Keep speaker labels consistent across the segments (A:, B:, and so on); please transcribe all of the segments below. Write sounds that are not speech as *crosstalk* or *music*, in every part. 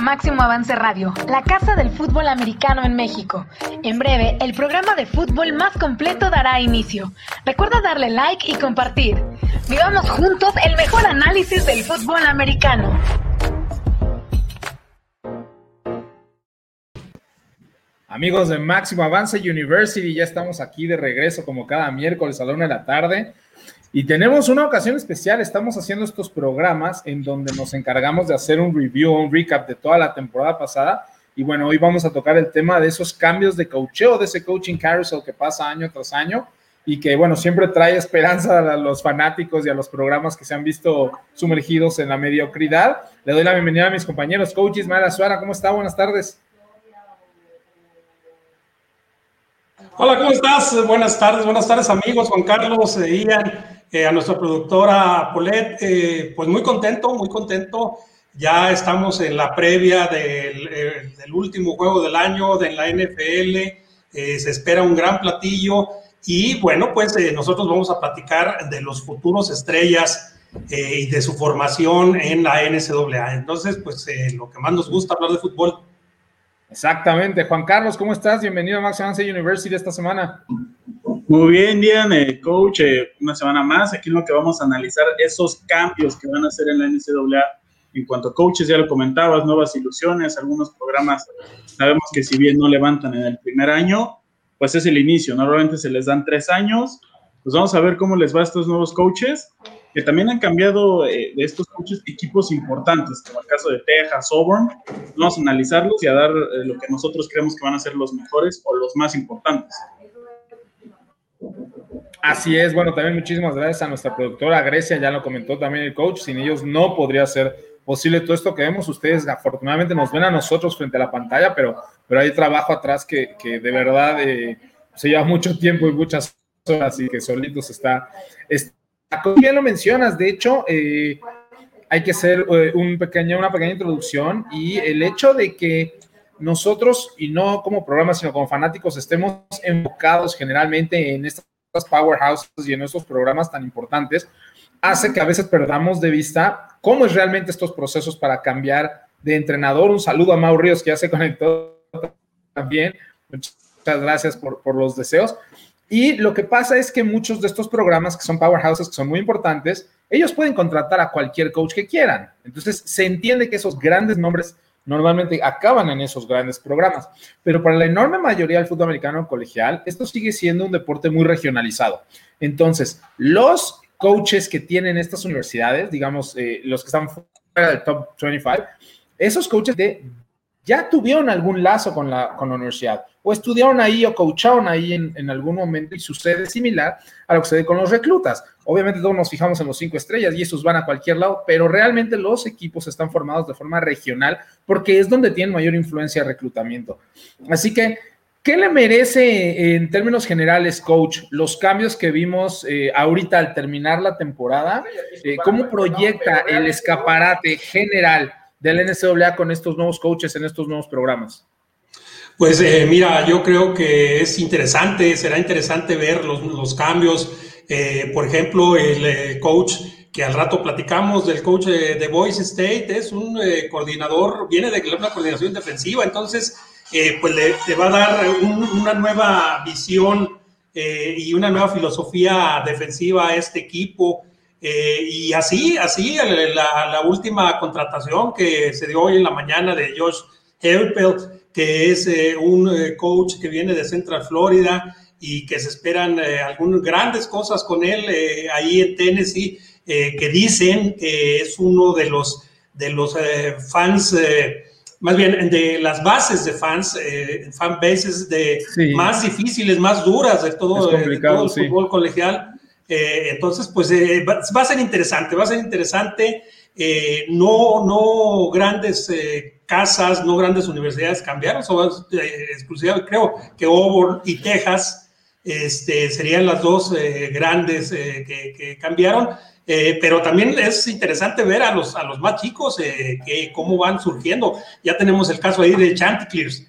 A: Máximo Avance Radio, la casa del fútbol americano en México. En breve, el programa de fútbol más completo dará inicio. Recuerda darle like y compartir. Vivamos juntos el mejor análisis del fútbol americano.
B: Amigos de Máximo Avance University, ya estamos aquí de regreso como cada miércoles a la una de la tarde. Y tenemos una ocasión especial, estamos haciendo estos programas en donde nos encargamos de hacer un review, un recap de toda la temporada pasada. Y bueno, hoy vamos a tocar el tema de esos cambios de coacheo, de ese coaching carousel que pasa año tras año y que bueno, siempre trae esperanza a los fanáticos y a los programas que se han visto sumergidos en la mediocridad. Le doy la bienvenida a mis compañeros coaches. Mara Suara, ¿cómo está? Buenas tardes.
C: Hola, ¿cómo estás? Buenas tardes, buenas tardes amigos, Juan Carlos, eh, Ian. Eh, a nuestra productora Polet, eh, pues muy contento, muy contento. Ya estamos en la previa del, eh, último juego del año de la NFL. se espera un gran platillo y bueno, pues nosotros vamos a platicar de los futuros estrellas y de su formación en la NCAA. Entonces, pues lo que más nos gusta hablar de fútbol.
B: Exactamente. Juan Carlos, ¿cómo estás? Bienvenido a Max University esta semana.
D: Muy bien, Dian, eh, coach, eh, una semana más. Aquí lo que vamos a analizar esos cambios que van a hacer en la NCAA en cuanto a coaches, ya lo comentabas, nuevas ilusiones, algunos programas sabemos que si bien no levantan en el primer año, pues es el inicio, normalmente se les dan tres años, pues vamos a ver cómo les va a estos nuevos coaches, que también han cambiado eh, de estos coaches equipos importantes, como el caso de Texas, Auburn, vamos a analizarlos y a dar lo que nosotros creemos que van a ser los mejores o los más importantes.
B: Así es, bueno, también muchísimas gracias a nuestra productora Grecia, ya lo comentó también el coach, sin ellos no podría ser posible todo esto que vemos. Ustedes afortunadamente nos ven a nosotros frente a la pantalla, pero, pero hay trabajo atrás que, que de verdad eh, se lleva mucho tiempo y muchas horas y que solitos está, está. Bien lo mencionas, de hecho, eh, hay que hacer eh, un pequeño, una pequeña introducción y el hecho de que nosotros, y no como programa, sino como fanáticos, estemos enfocados generalmente en powerhouses y en estos programas tan importantes, hace que a veces perdamos de vista cómo es realmente estos procesos para cambiar de entrenador. Un saludo a Mau Ríos, que ya se conectó también. Muchas gracias por, por los deseos. Y lo que pasa es que muchos de estos programas que son powerhouses, que son muy importantes, ellos pueden contratar a cualquier coach que quieran. Entonces, se entiende que esos grandes nombres normalmente acaban en esos grandes programas. Pero para la enorme mayoría del fútbol americano colegial, esto sigue siendo un deporte muy regionalizado. Entonces, los coaches que tienen estas universidades, digamos, eh, los que están fuera del top 25, esos coaches de ya tuvieron algún lazo con la, con la universidad, o estudiaron ahí o coacharon ahí en, en, algún momento y sucede similar a lo que sucede con los reclutas. Obviamente todos nos fijamos en los cinco estrellas y esos van a cualquier lado, pero realmente los equipos están formados de forma regional porque es donde tienen mayor influencia de reclutamiento. Así que, ¿qué le merece en términos generales, coach, los cambios que vimos eh, ahorita al terminar la temporada? Eh, ¿Cómo proyecta el escaparate general? del NCAA con estos nuevos coaches en estos nuevos programas?
C: Pues eh, mira, yo creo que es interesante, será interesante ver los, cambios. Eh, por ejemplo, el eh, coach que al rato platicamos del coach de Boise State es un coordinador, viene de una coordinación defensiva, entonces pues le, va a dar un, una nueva visión y una nueva filosofía defensiva a este equipo. Y así, así, la, la, última contratación que se dio hoy en la mañana de Josh Herbert, que es eh, un eh, coach que viene de Central Florida y que se esperan eh, algunas grandes cosas con él eh, ahí en Tennessee, que dicen que es uno de los, de los fans, más bien de las bases de fans, fan bases de sí. más difíciles, más duras de todo, de todo el sí. fútbol colegial eh, entonces, pues eh, va, va, a ser interesante, va a ser interesante. Eh, no, no grandes eh, casas, no grandes universidades cambiaron, son eh, creo que Auburn y Texas este, serían las dos grandes que, cambiaron. pero también es interesante ver a los, más chicos que, cómo van surgiendo. Ya tenemos el caso ahí de Chanticleers.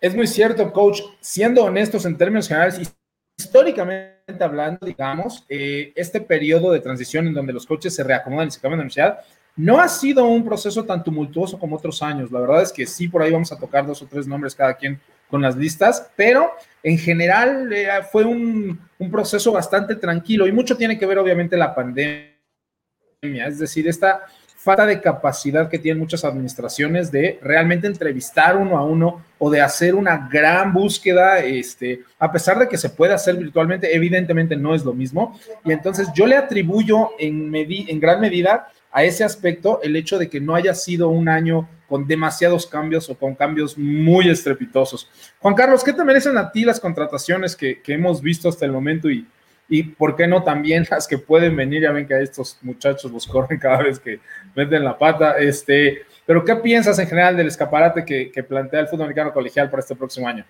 B: Es muy cierto, coach. Siendo honestos en términos generales, históricamente hablando, digamos, eh, este periodo de transición en donde los coches se reacomodan y se cambian de universidad, No ha sido un proceso tan tumultuoso como otros años. La verdad es que sí, por ahí vamos a tocar dos o tres nombres cada quien con las listas, pero en general eh, fue un, un, proceso bastante tranquilo y mucho tiene que ver obviamente la pandemia, es decir, esta falta de capacidad que tienen muchas administraciones de realmente entrevistar uno a uno o de hacer una gran búsqueda, este, a pesar de que se puede hacer virtualmente, evidentemente no es lo mismo. Y entonces yo le atribuyo en, en gran medida a ese aspecto el hecho de que no haya sido un año con demasiados cambios o con cambios muy estrepitosos. Juan Carlos, ¿qué te merecen a ti las contrataciones que, que hemos visto hasta el momento y, y por qué no también las que pueden venir? Ya ven que a estos muchachos los corren cada vez que meten la pata. Este, pero ¿qué piensas en general del escaparate que, que plantea el fútbol americano colegial para este próximo año?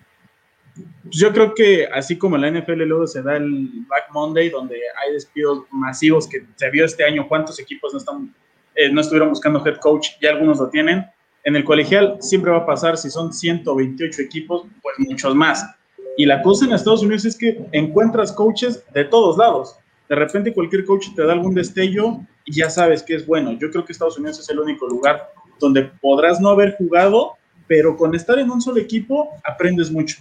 D: Yo creo que así como en la NFL luego se da el Black Monday, donde hay despidos masivos que se vio este año, cuántos equipos no, están, eh, no estuvieron buscando head coach, y algunos lo tienen. En el colegial siempre va a pasar, si son 128 equipos, pues muchos más. Y la cosa en Estados Unidos es que encuentras coaches de todos lados. De repente cualquier coach te da algún destello y ya sabes que es bueno. Yo creo que Estados Unidos es el único lugar donde podrás no haber jugado, pero con estar en un solo equipo aprendes mucho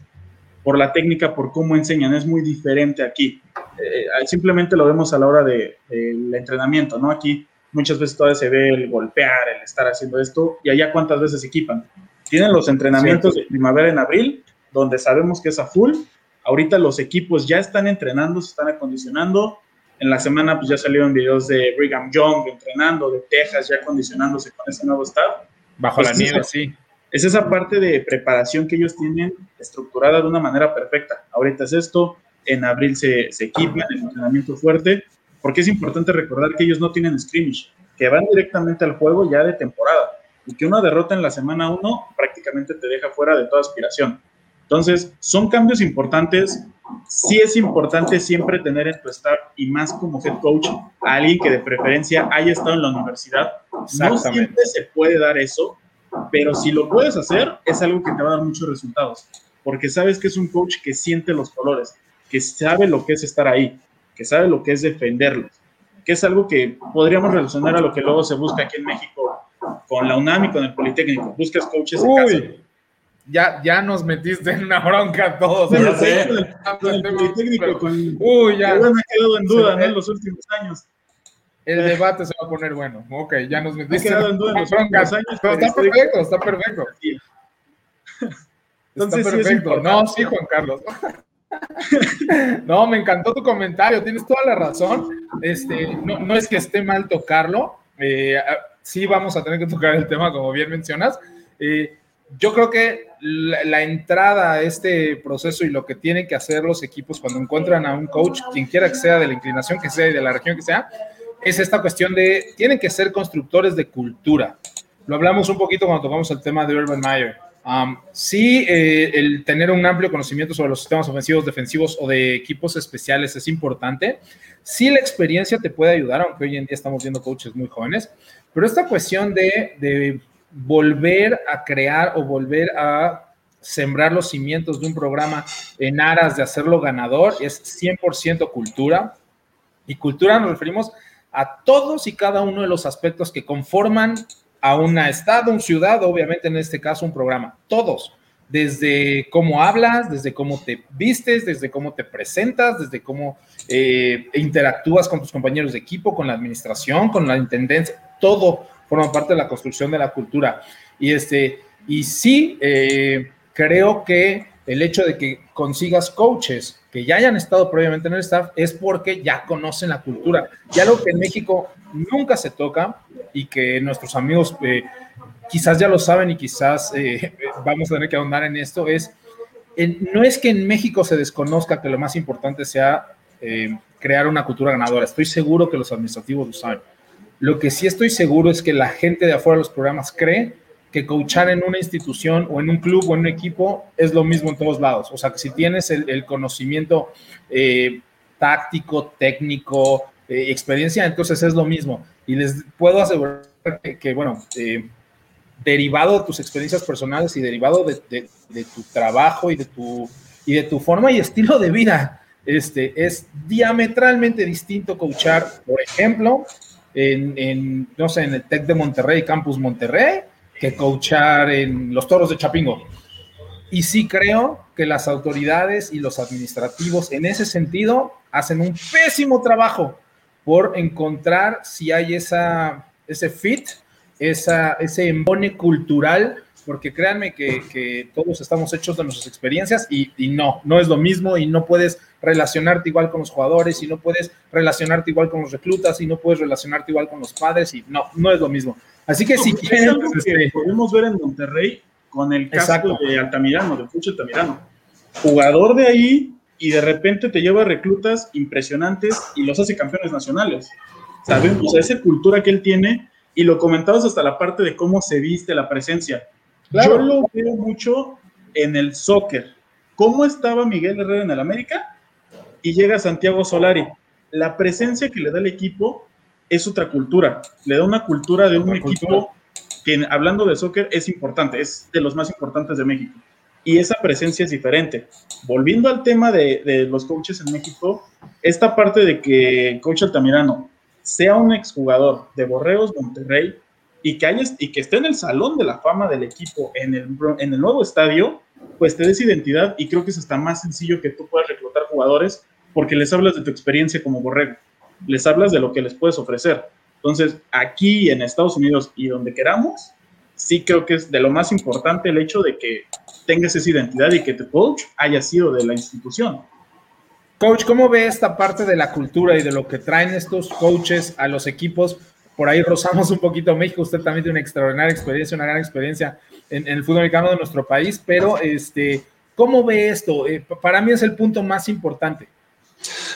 D: por la técnica, por cómo enseñan, es muy diferente aquí. Eh, simplemente lo vemos a la hora del de, entrenamiento, ¿no? Aquí muchas veces todavía se ve el golpear, el estar haciendo esto, y allá cuántas veces equipan. Tienen los entrenamientos de primavera en abril, donde sabemos que es a full. Ahorita los equipos ya están entrenando, se están acondicionando. En la semana pues ya salieron videos de Brigham Young entrenando, de Texas ya acondicionándose con ese nuevo staff.
B: Bajo pues la nieve, sí
D: es esa parte de preparación que ellos tienen estructurada de una manera perfecta. Ahorita es esto, en abril se, se equipan, el entrenamiento fuerte, porque es importante recordar que ellos no tienen scrimmage, que van directamente al juego ya de temporada, y que una derrota en la semana 1 prácticamente te deja fuera de toda aspiración. Entonces, son cambios importantes. Sí es importante siempre tener en tu staff y más como head coach a alguien que de preferencia haya estado en la universidad. No siempre se puede dar eso, pero si lo puedes hacer, es algo que te va a dar muchos resultados, porque sabes que es un coach que siente los colores, que sabe lo que es estar ahí, que sabe lo que es defenderlos, que es algo que podríamos relacionar a lo que luego se busca aquí en México con la UNAM y con el Politécnico. Buscas coaches en casa.
B: Ya, ya nos metiste en una bronca todos.
D: el, Politécnico con, Uy, ya. me ha quedado en duda ¿no? en los últimos años.
B: El eh. debate se va a poner bueno. Ok, ya nos metiste. en duda está perfecto, está perfecto. Entonces, está perfecto. no, sí, Juan Carlos. *laughs* no, me encantó tu comentario, tienes toda la razón. Este, no, no es que esté mal tocarlo. Eh, sí vamos a tener que tocar el tema, como bien mencionas. Eh, yo creo que la, la, entrada a este proceso y lo que tienen que hacer los equipos cuando encuentran a un coach, quien quiera que sea, de la inclinación que sea y de la región que sea, es esta cuestión de, tienen que ser constructores de cultura. Lo hablamos un poquito cuando tocamos el tema de Urban Meyer. Um, sí, eh, el tener un amplio conocimiento sobre los sistemas ofensivos, defensivos o de equipos especiales es importante. Sí, la experiencia te puede ayudar, aunque hoy en día estamos viendo coaches muy jóvenes, pero esta cuestión de, de volver a crear o volver a sembrar los cimientos de un programa en aras de hacerlo ganador es 100% cultura. Y cultura nos referimos a todos y cada uno de los aspectos que conforman a un estado, un ciudad, obviamente en este caso un programa, todos, desde cómo hablas, desde cómo te vistes, desde cómo te presentas, desde cómo eh, interactúas con tus compañeros de equipo, con la administración, con la intendencia, todo forma parte de la construcción de la cultura. Y, este, y sí, eh, creo que el hecho de que consigas coaches que ya hayan estado previamente en el staff es porque ya conocen la cultura. Y algo que en México nunca se toca y que nuestros amigos eh, quizás ya lo saben y quizás eh, *laughs* vamos a tener que ahondar en esto es, no es que en México se desconozca que lo más importante sea crear una cultura ganadora. Estoy seguro que los administrativos lo saben. Lo que sí estoy seguro es que la gente de afuera de los programas cree que coachar en una institución o en un club o en un equipo es lo mismo en todos lados. O sea, que si tienes el, conocimiento eh, táctico, técnico, eh, experiencia, entonces es lo mismo. Y les puedo asegurar que, bueno, eh, derivado de tus experiencias personales y derivado de, tu trabajo y de tu, y de tu forma y estilo de vida, este, es diametralmente distinto coachar, por ejemplo, en, no sé, en el TEC de Monterrey, Campus Monterrey, que coachar en los Toros de Chapingo. Y sí creo que las autoridades y los administrativos en ese sentido hacen un pésimo trabajo por encontrar si hay esa, ese fit, esa, ese embone cultural porque créanme que, todos estamos hechos de nuestras experiencias y, no, no es lo mismo y no puedes relacionarte igual con los jugadores y no puedes relacionarte igual con los reclutas y no puedes relacionarte igual con los padres y no, no es lo mismo. Así que si quieren...
D: Pues, este, podemos ver en Monterrey con el caso de Altamirano, de Fucho Altamirano. Jugador de ahí y de repente te lleva reclutas impresionantes y los hace campeones nacionales. Sabemos, esa cultura que él tiene y lo comentabas hasta la parte de cómo se viste la presencia yo lo veo mucho en el soccer. ¿Cómo estaba Miguel Herrera en el América? Y llega Santiago Solari. La presencia que le da el equipo es otra cultura. Le da una cultura de un equipo que, hablando de soccer, es importante, es de los más importantes de México. Y esa presencia es diferente. Volviendo al tema de, de los coaches en México, esta parte de que el coach Altamirano sea un exjugador de Borreos Monterrey, y que, y que esté en el salón de la fama del equipo en el, en el nuevo estadio, pues te des identidad y creo que es hasta más sencillo que tú puedas reclutar jugadores porque les hablas de tu experiencia como borrego, les hablas de lo que les puedes ofrecer. Entonces, aquí en Estados Unidos y donde queramos, sí creo que es de lo más importante el hecho de que tengas esa identidad y que tu coach haya sido de la institución.
B: Coach, ¿cómo ve esta parte de la cultura y de lo que traen estos coaches a los equipos? Por ahí rozamos un poquito México. Usted también tiene una extraordinaria experiencia, una gran experiencia en, el fútbol americano de nuestro país, pero este, ¿cómo ve esto? Eh, para mí es el punto más importante.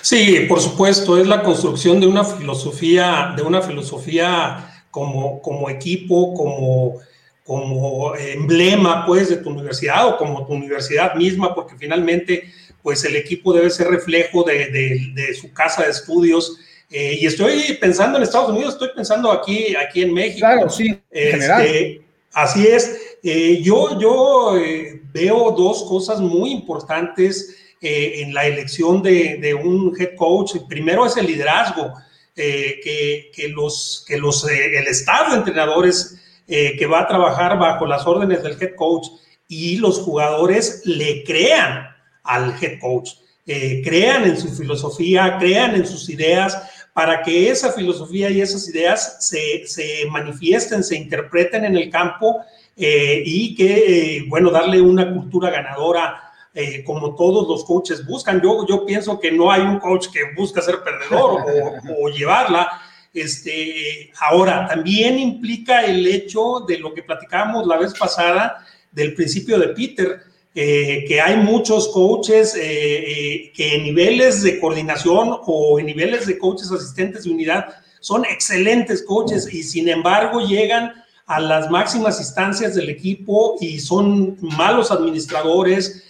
C: Sí, por supuesto, es la construcción de una filosofía, de una filosofía como, como equipo, como, como emblema, pues, de tu universidad o como tu universidad misma, porque finalmente, pues, el equipo debe ser reflejo de, de su casa de estudios eh, y estoy pensando en Estados Unidos, estoy pensando aquí, aquí en México.
B: Claro, sí, en
C: este, Así es. Eh, yo yo eh, veo dos cosas muy importantes en la elección de, de, un head coach. Primero es el liderazgo, que, que, los, que los, el staff de entrenadores que va a trabajar bajo las órdenes del head coach y los jugadores le crean al head coach. crean en su filosofía, crean en sus ideas, para que esa filosofía y esas ideas se, se manifiesten, se interpreten en el campo eh, y que, eh, bueno, darle una cultura ganadora. Eh, como todos los coaches buscan. Yo, yo pienso que no hay un coach que busca ser perdedor o, o llevarla. Este, ahora, también implica el hecho de lo que platicábamos la vez pasada del principio de Peter, eh, que hay muchos coaches eh, eh, que en niveles de coordinación o en niveles de coaches asistentes de unidad son excelentes coaches y sin embargo llegan a las máximas instancias del equipo y son malos administradores,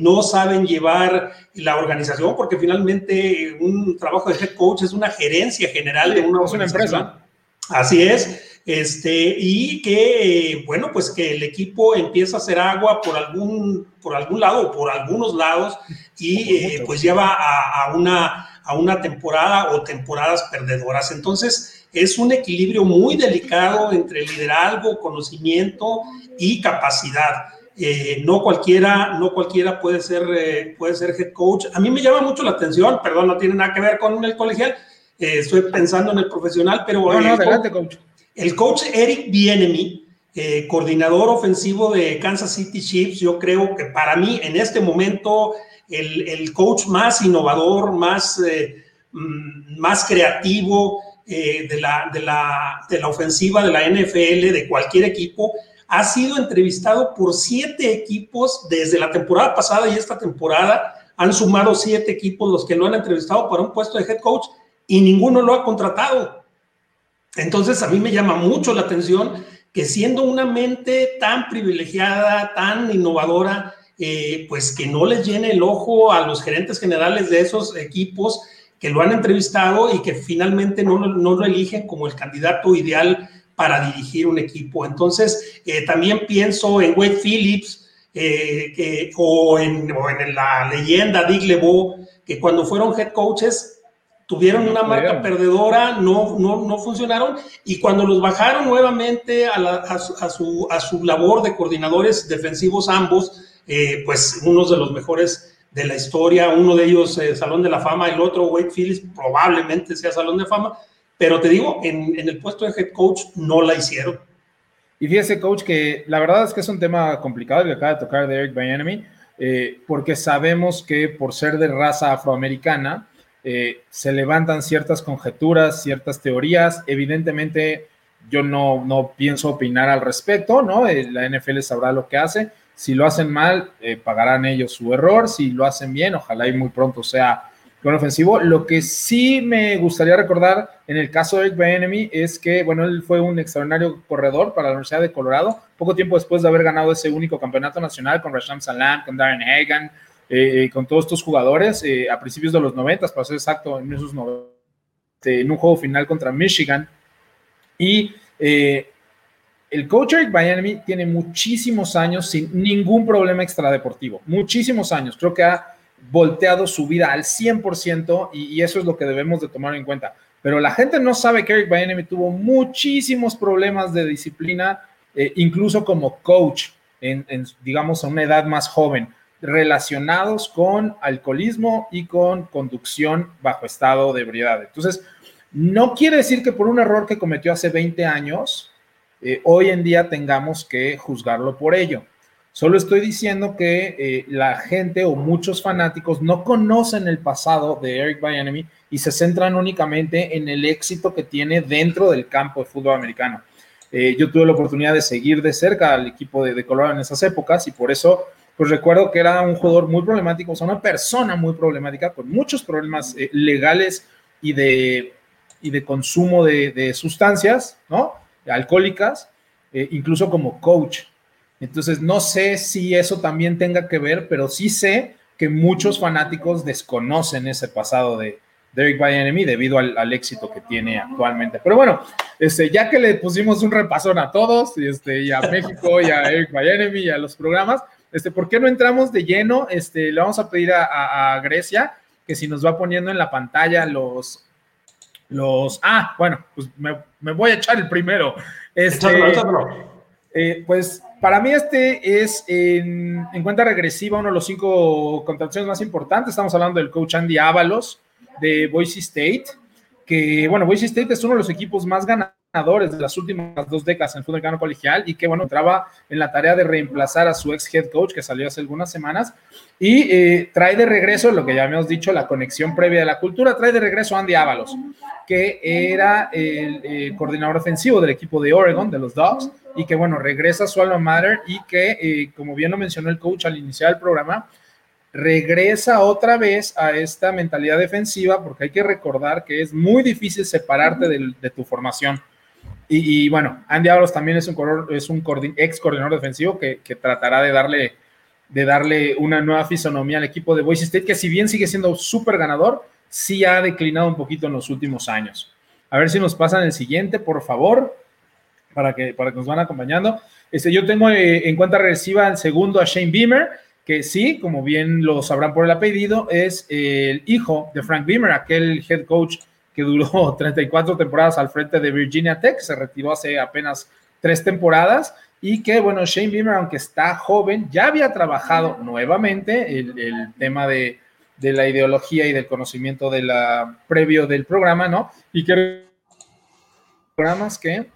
C: no saben llevar la organización, porque finalmente un trabajo de head coach es una gerencia general de una, una empresa. Así es. Este, y que, bueno, pues que el equipo empieza a hacer agua por algún, por algún lado o por algunos lados y eh, pues lleva a, una, a una temporada o temporadas perdedoras. Entonces, es un equilibrio muy delicado entre liderazgo, conocimiento y capacidad. Eh, no cualquiera, no cualquiera puede ser, eh, puede ser head coach. A mí me llama mucho la atención, perdón, no tiene nada que ver con el colegial, estoy pensando en el profesional, pero...
B: No, no, adelante, coach
C: el coach Eric Bienemy, eh, coordinador ofensivo de Kansas City Chiefs, yo creo que para mí en este momento el, coach más innovador, más, eh, mm, creativo eh, de, la, de, la, de la ofensiva de la NFL, de cualquier equipo, ha sido entrevistado por siete equipos desde la temporada pasada y esta temporada. Han sumado siete equipos los que lo han entrevistado para un puesto de head coach y ninguno lo ha contratado. Entonces, a mí me llama mucho la atención que siendo una mente tan privilegiada, tan innovadora, eh, pues que no les llene el ojo a los gerentes generales de esos equipos que lo han entrevistado y que finalmente no, lo eligen como el candidato ideal para dirigir un equipo. Entonces, eh, también pienso en Wade Phillips eh, o, en, la leyenda Dick LeBeau, que cuando fueron head coaches tuvieron una marca perdedora, no, no, no funcionaron, y cuando los bajaron nuevamente a, a, su, a, su, labor de coordinadores defensivos ambos, eh, pues unos de los mejores de la historia, uno de ellos eh, Salón de la Fama, el otro Wade Phillips probablemente sea Salón de Fama, pero te digo, en, en el puesto de head coach no la hicieron.
B: Y fíjese, coach, que la verdad es que es un tema complicado que acaba de tocar de Eric Bienemy, eh, porque sabemos que por ser de raza afroamericana, eh, se levantan ciertas conjeturas, ciertas teorías. Evidentemente, yo no, no pienso opinar al respecto, ¿no? Eh, la NFL sabrá lo que hace. Si lo hacen mal, pagarán ellos su error. Si lo hacen bien, ojalá y muy pronto sea con ofensivo. Lo que sí me gustaría recordar en el caso de Eric es que, bueno, él fue un extraordinario corredor para la Universidad de Colorado, poco tiempo después de haber ganado ese único campeonato nacional con Rasham Salam, con Darren Hagan, eh, eh, con todos estos jugadores eh, a principios de los 90, para ser exacto, en esos 90, en un juego final contra Michigan. Y el coach Eric Bienemy tiene muchísimos años sin ningún problema extradeportivo, muchísimos años. Creo que ha volteado su vida al 100% y, eso es lo que debemos de tomar en cuenta. Pero la gente no sabe que Eric Bieniemy tuvo muchísimos problemas de disciplina, incluso como coach, en, digamos, a una edad más joven, relacionados con alcoholismo y con conducción bajo estado de ebriedad. Entonces, no quiere decir que por un error que cometió hace 20 años, eh, hoy en día tengamos que juzgarlo por ello. Solo estoy diciendo que eh, la gente o muchos fanáticos no conocen el pasado de Eric Bieniemy y se centran únicamente en el éxito que tiene dentro del campo de fútbol americano. Eh, yo tuve la oportunidad de seguir de cerca al equipo de, Colorado en esas épocas y por eso pues recuerdo que era un jugador muy problemático, o sea, una persona muy problemática con muchos problemas eh, legales y de, y de consumo de, de sustancias, ¿no? Alcohólicas, incluso como coach. Entonces, no sé si eso también tenga que ver, pero sí sé que muchos fanáticos desconocen ese pasado de Derek Bienemy debido al, éxito que tiene actualmente. Pero bueno, este, ya que le pusimos un repasón a todos, este, y a México, y a Eric Bienemy, y a los programas, este, ¿por qué no entramos de lleno? Este, le vamos a pedir a, Grecia que si nos va poniendo en la pantalla los, los, ah, bueno, pues me, voy a echar el primero. Este, eh, pues para mí este es en, cuenta regresiva uno de los cinco contrataciones más importantes. Estamos hablando del coach Andy Ábalos de Boise State, que bueno, Boise State es uno de los equipos más ganadores de las últimas dos décadas en fútbol colegial y que bueno, entraba en la tarea de reemplazar a su ex head coach que salió hace algunas semanas y eh, trae de regreso lo que ya habíamos dicho, la conexión previa de la cultura, trae de regreso a Andy Ábalos, que era el eh, coordinador ofensivo del equipo de Oregon, de los Dogs, y que bueno, regresa a su alma mater y que, eh, como bien lo mencionó el coach al iniciar el programa, regresa otra vez a esta mentalidad defensiva porque hay que recordar que es muy difícil separarte de, tu formación. Y, bueno, Andy Ábalos también es un, es un ex coordinador defensivo que, tratará de darle, de darle una nueva fisonomía al equipo de Boise State, que si bien sigue siendo súper ganador, sí ha declinado un poquito en los últimos años. A ver si nos pasan el siguiente, por favor para que, para que nos van acompañando. Este, yo tengo eh, en cuenta regresiva el segundo a Shane Beamer, que sí, como bien lo sabrán por el apellido, es el hijo de Frank Beamer, aquel head coach que duró *laughs* 34 temporadas al frente de Virginia Tech, se retiró hace apenas tres temporadas y que, bueno, Shane Beamer, aunque está joven, ya había trabajado nuevamente el, el tema de, de, la ideología y del conocimiento de la, previo del programa, ¿no? Y que programas que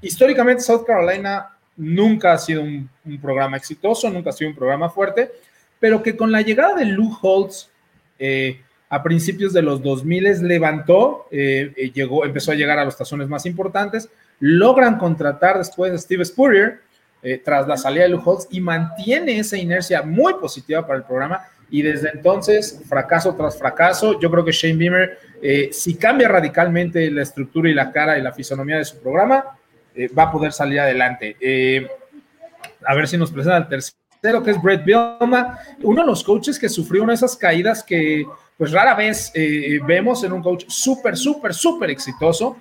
B: históricamente South Carolina nunca ha sido un, programa exitoso, nunca ha sido un programa fuerte, pero que con la llegada de Lou Holtz eh, a principios de los 2000 levantó, eh, eh, llegó, empezó a llegar a los tazones más importantes, logran contratar después a Steve Spurrier tras la salida de Lou Holtz y mantiene esa inercia muy positiva para el programa y desde entonces, fracaso tras fracaso, yo creo que Shane Beamer, si cambia radicalmente la estructura y la cara y la fisonomía de su programa, eh, va a poder salir adelante. Eh, a ver si nos presenta el tercero, que es Brett Bielma, uno de los coaches que sufrió una de esas caídas que pues rara vez eh, vemos en un coach súper, súper, súper exitoso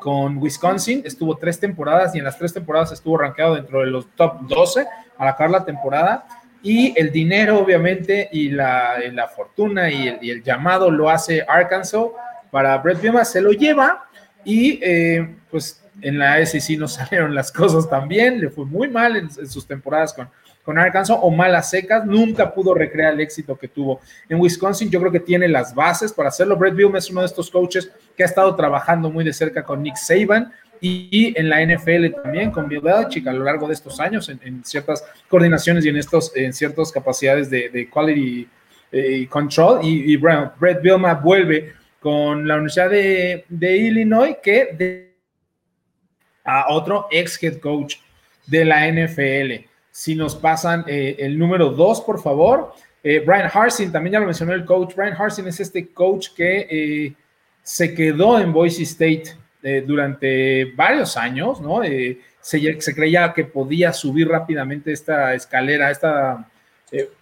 B: con Wisconsin. Estuvo tres temporadas y en las tres temporadas estuvo rankeado dentro de los top 12 al acabar la temporada. Y el dinero, obviamente, y la, fortuna y el, llamado lo hace Arkansas para Brett Bielema, se lo lleva y eh, pues en la SEC no *laughs* salieron las cosas tan bien, le fue muy mal en, sus temporadas con, con Arkansas o malas secas, nunca pudo recrear el éxito que tuvo. En Wisconsin yo creo que tiene las bases para hacerlo. Brett Bielema es uno de estos coaches que ha estado trabajando muy de cerca con Nick Saban y, en la NFL también con Bill Belichick a lo largo de estos años en, ciertas coordinaciones y en, estos, en ciertas capacidades de, quality eh, control. Y, y Brett Bielema vuelve con la Universidad de, Illinois que a otro ex head coach de la NFL. Si nos pasan eh, el número dos, por favor. Eh, Brian Harsin, también ya lo mencionó el coach. Brian Harsin es este coach que eh, se quedó en Boise State durante varios años, ¿no? Se, se, creía que podía subir rápidamente esta escalera, esta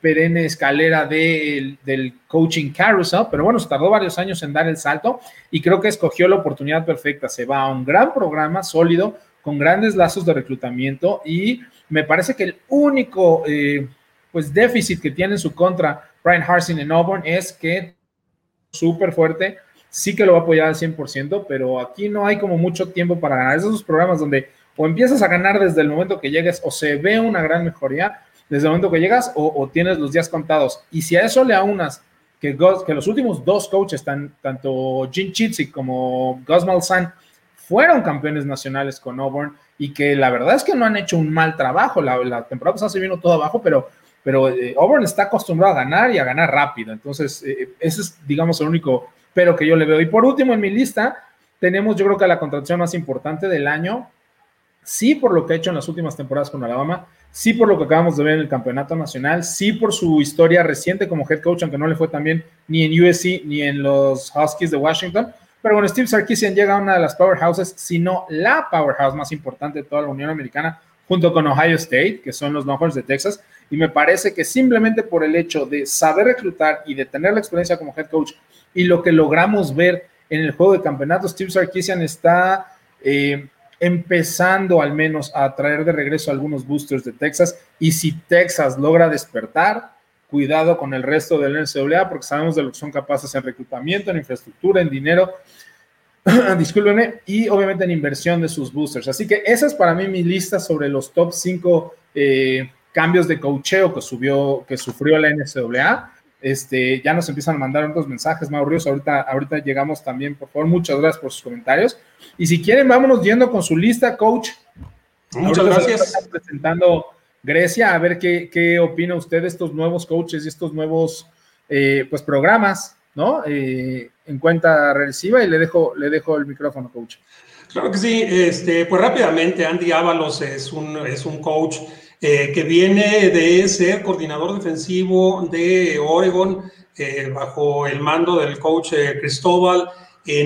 B: perenne escalera del coaching carousel, pero bueno, se tardó varios años en dar el salto y creo que escogió la oportunidad perfecta. Se va a un gran programa sólido, con grandes lazos de reclutamiento y me parece que el único eh, pues déficit que tiene en su contra Brian Harsin en Auburn es que súper fuerte, sí que lo va a apoyar al 100%, pero aquí no hay como mucho tiempo para ganar. Esos programas donde o empiezas a ganar desde el momento que llegues o se ve una gran mejoría desde el momento que llegas o, tienes los días contados. Y si a eso le aunas que, que los últimos dos coaches, tanto Jim Chitzik como Gus Malzahn, fueron campeones nacionales con Auburn y que la verdad es que no han hecho un mal trabajo. La, temporada se vino todo abajo, pero, pero eh, Auburn está acostumbrado a ganar y a ganar rápido. Entonces, eh, ese es, digamos, el único pero que yo le veo. Y por último, en mi lista, tenemos yo creo que la contratación más importante del año, sí por lo que ha hecho en las últimas temporadas con Alabama, sí por lo que acabamos de ver en el campeonato nacional, sí por su historia reciente como head coach, aunque no le fue tan bien ni en USC ni en los Huskies de Washington, pero bueno, Steve Sarkisian llega a una de las powerhouses, si no la powerhouse más importante de toda la Unión Americana, junto con Ohio State, que son los Longhorns de Texas. Y me parece que simplemente por el hecho de saber reclutar y de tener la experiencia como head coach y lo que logramos ver en el juego de campeonato, Steve Sarkisian está eh, empezando al menos a traer de regreso algunos boosters de Texas. Y si Texas logra despertar, cuidado con el resto del NCAA porque sabemos de lo que son capaces en reclutamiento, en infraestructura, en dinero, *clears throat* discúlpenme, y obviamente en inversión de sus boosters. Así que esa es para mí mi lista sobre los top 5 eh, cambios de cocheo que, subió, que sufrió la NCAA. Este, ya nos empiezan a mandar otros mensajes, Mauricio. Ahorita, ahorita llegamos también, por favor, muchas gracias por sus comentarios. Y si quieren, vámonos yendo con su lista, coach.
C: Muchas gracias.
B: Presentando Grecia, a ver qué, opina usted de estos nuevos coaches y estos nuevos eh, pues programas, ¿no? Eh, en cuenta regresiva y le dejo, le dejo el micrófono, coach.
C: Claro que sí, este, pues rápidamente, Andy Ábalos es un, es un coach eh, que viene de ser coordinador defensivo de Oregon bajo el mando del coach Cristóbal.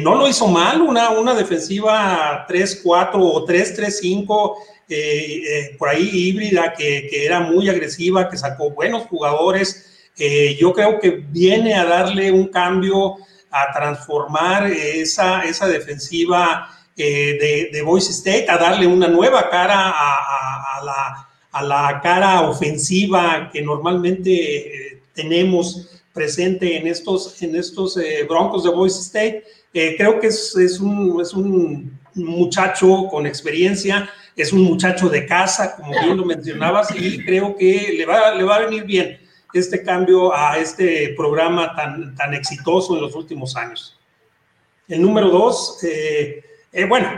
C: no lo hizo mal, una, una defensiva 3-4 o 3-3-5 eh, eh, por ahí híbrida, que, era muy agresiva, que sacó buenos jugadores. Eh, yo creo que viene a darle un cambio, a transformar esa, esa defensiva de, de Boise State, a darle una nueva cara a, la, a la, cara ofensiva que normalmente tenemos presente en estos, en estos Broncos de Boise State. creo que es, es, un, es un muchacho con experiencia, es un muchacho de casa, como bien lo mencionabas, y creo que le va, le va a venir bien este cambio a este programa tan, tan exitoso en los últimos años. El número dos, eh, eh, bueno,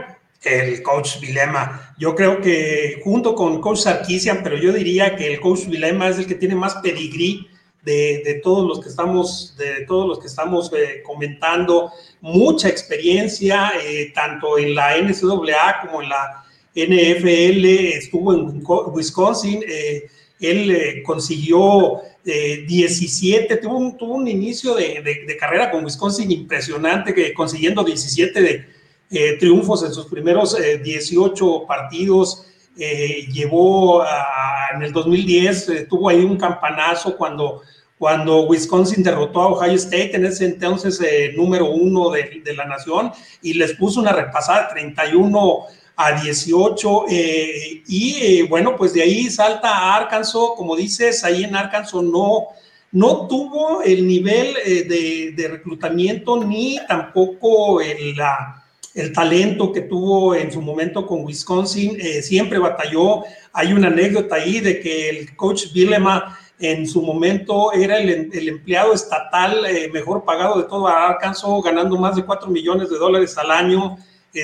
C: el coach Vilema. Yo creo que junto con coach Sarkisian, pero yo diría que el coach Vilema es el que tiene más pedigrí de, de, todos los que estamos, de todos los que estamos eh, comentando, mucha experiencia, tanto en la NCAA como en la NFL, estuvo en Wisconsin, eh, él eh, consiguió 17, eh, tuvo un, tuvo un inicio de, carrera con Wisconsin impresionante, que consiguiendo 17 de, triunfos en sus primeros 18 partidos. llevó en el 2010, tuvo ahí un campanazo cuando, cuando Wisconsin derrotó a Ohio State, en ese entonces número uno de, de, la nación, y les puso una repasada 31 a 18 eh, y eh, bueno, pues de ahí salta a Arkansas, como dices, ahí en Arkansas no, no tuvo el nivel de, de, reclutamiento ni tampoco el, la, el talento que tuvo en su momento con Wisconsin, eh, siempre batalló. Hay una anécdota ahí de que el coach Bielema en su momento era el, empleado estatal eh, mejor pagado de todo Arkansas, ganando más de 4 millones de dólares al año.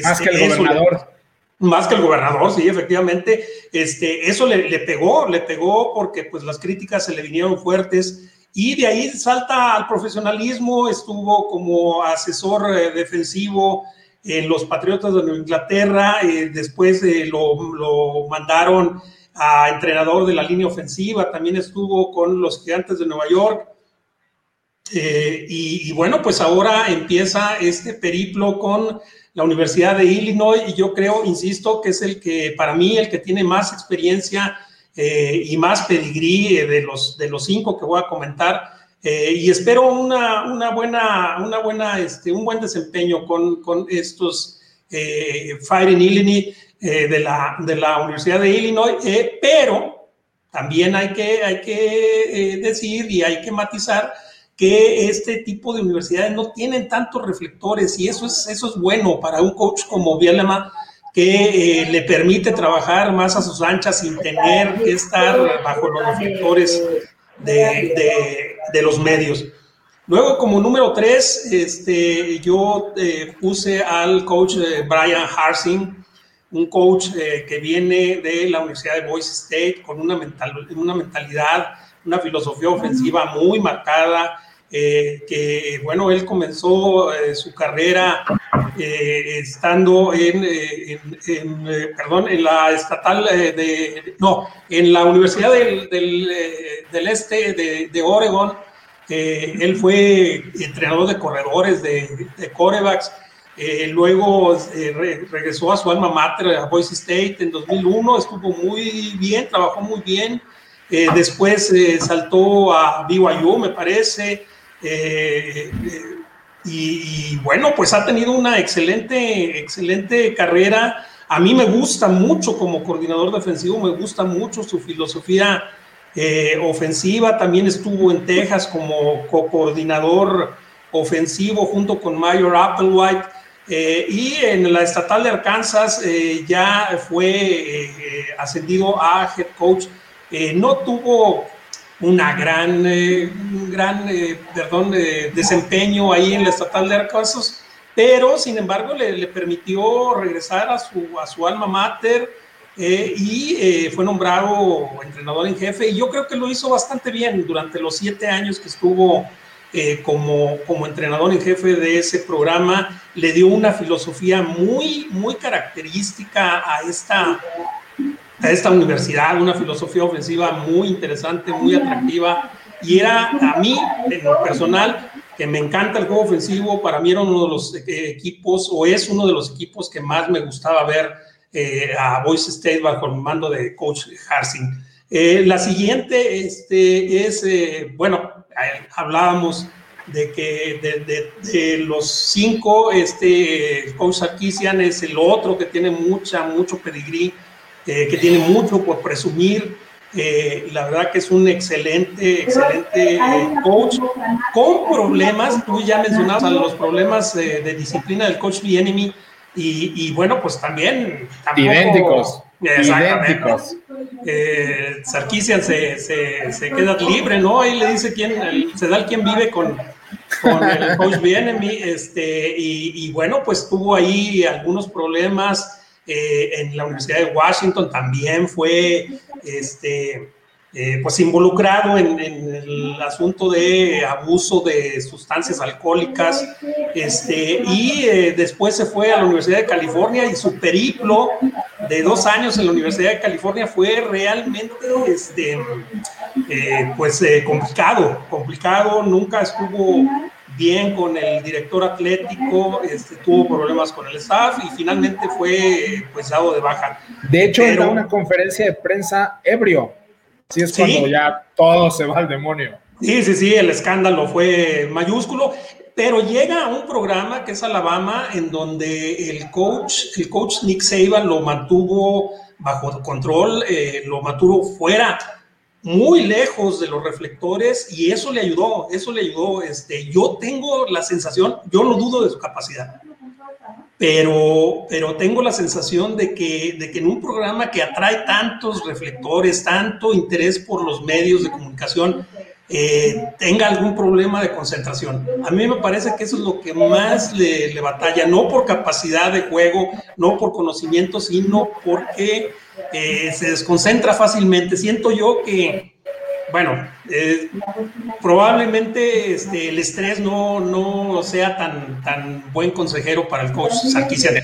B: más que el este, gobernador.
C: Más que el gobernador, sí, efectivamente. Este, eso le, le, pegó, le pegó porque pues las críticas se le vinieron fuertes y de ahí salta al profesionalismo, estuvo como asesor eh, defensivo en los Patriotas de Nueva Inglaterra, eh, después eh, lo, mandaron a entrenador de la línea ofensiva, también estuvo con los Gigantes de Nueva York. Eh, y, bueno, pues ahora empieza este periplo con la Universidad de Illinois y yo creo, insisto, que es el que, para mí, el que tiene más experiencia y más pedigrí de, los, de los cinco que voy a comentar eh, y espero una, una, buena, una buena, este, un buen desempeño con, con estos eh, Fighting Illinois eh, de, la, de la Universidad de Illinois, eh, pero también hay que, hay que decir y hay que matizar que este tipo de universidades no tienen tantos reflectores y eso es, eso es bueno para un coach como Bielema que le permite trabajar más a sus anchas sin tener que estar bajo los reflectores de, de, los medios. Luego, como número tres, este, yo eh, puse al coach eh, Brian Harsing, un coach eh, que viene de la Universidad de Boise State con una, mental, una mentalidad, una filosofía ofensiva muy marcada, que, bueno, él comenzó su carrera estando en, perdón, en la estatal de, no, en la Universidad del, del, del Este de, de Oregon, él fue entrenador de corredores, de, de corebacks. Eh, luego eh, regresó a su alma mater, a Boise State, en 2001. Estuvo muy bien, trabajó muy bien. Eh, después saltó a BYU, me parece. Y, bueno, pues ha tenido una excelente, excelente carrera. A mí me gusta mucho como coordinador defensivo, me gusta mucho su filosofía eh, ofensiva, también estuvo en Texas como co-coordinador ofensivo junto con Mayor Applewhite. Eh, y en la estatal de Arkansas eh, ya fue ascendido a head coach. No tuvo una gran, un gran perdón, desempeño ahí en la estatal de Arkansas, pero sin embargo le, le permitió regresar a su, a su alma mater eh, y eh, fue nombrado entrenador en jefe y yo creo que lo hizo bastante bien durante los siete años que estuvo eh, como, como entrenador en jefe de ese programa, le dio una filosofía muy, muy característica a esta, a esta universidad, una filosofía ofensiva muy interesante, muy atractiva. Y era a mí, en lo personal, que me encanta el juego ofensivo, para mí era uno de los equipos o es uno de los equipos que más me gustaba ver eh, a Boise State bajo el mando de coach Harsing. Eh, la siguiente este, es, eh, bueno, hablábamos de que de, los cinco, este, coach Sarkisian es el otro que tiene mucha, mucho pedigrí, que tiene mucho por presumir. la verdad que es un excelente, excelente coach con problemas. Tú ya mencionabas los problemas de disciplina del coach Bienemy y, bueno, pues también.
B: idénticos.
C: Idénticos. Eh, Sarkisian se, se, queda libre, ¿no? Ahí le dice quién, se da el quien vive con, con el coach Bienemy. Este, y, bueno, pues tuvo ahí algunos problemas. Eh, en la Universidad de Washington también fue este, eh, pues involucrado en, el asunto de abuso de sustancias alcohólicas, este, y eh, después se fue a la Universidad de California y su periplo de dos años en la Universidad de California fue realmente, este, eh, pues complicado, complicado, nunca estuvo bien con el director atlético, este, tuvo problemas con el staff y finalmente fue pues dado de baja.
B: De hecho, era una conferencia de prensa ebrio Sí, es cuando ya todo se va al demonio.
C: Sí, sí, sí, el escándalo fue mayúsculo, pero llega a un programa que es Alabama, en donde el coach, el coach Nick Saban lo mantuvo bajo control, eh, lo mantuvo fuera muy lejos de los reflectores y eso le ayudó, eso le ayudó. Este, yo tengo la sensación, yo no dudo de su capacidad, pero, pero tengo la sensación de que, de que en un programa que atrae tantos reflectores, tanto interés por los medios de comunicación, eh, tenga algún problema de concentración. A mí me parece que eso es lo que más le, le batalla, no por capacidad de juego, no por conocimiento, sino porque eh, se desconcentra fácilmente. Siento yo que, bueno, eh, probablemente este, el estrés no, no sea tan, tan buen consejero para el coach Sarkisian.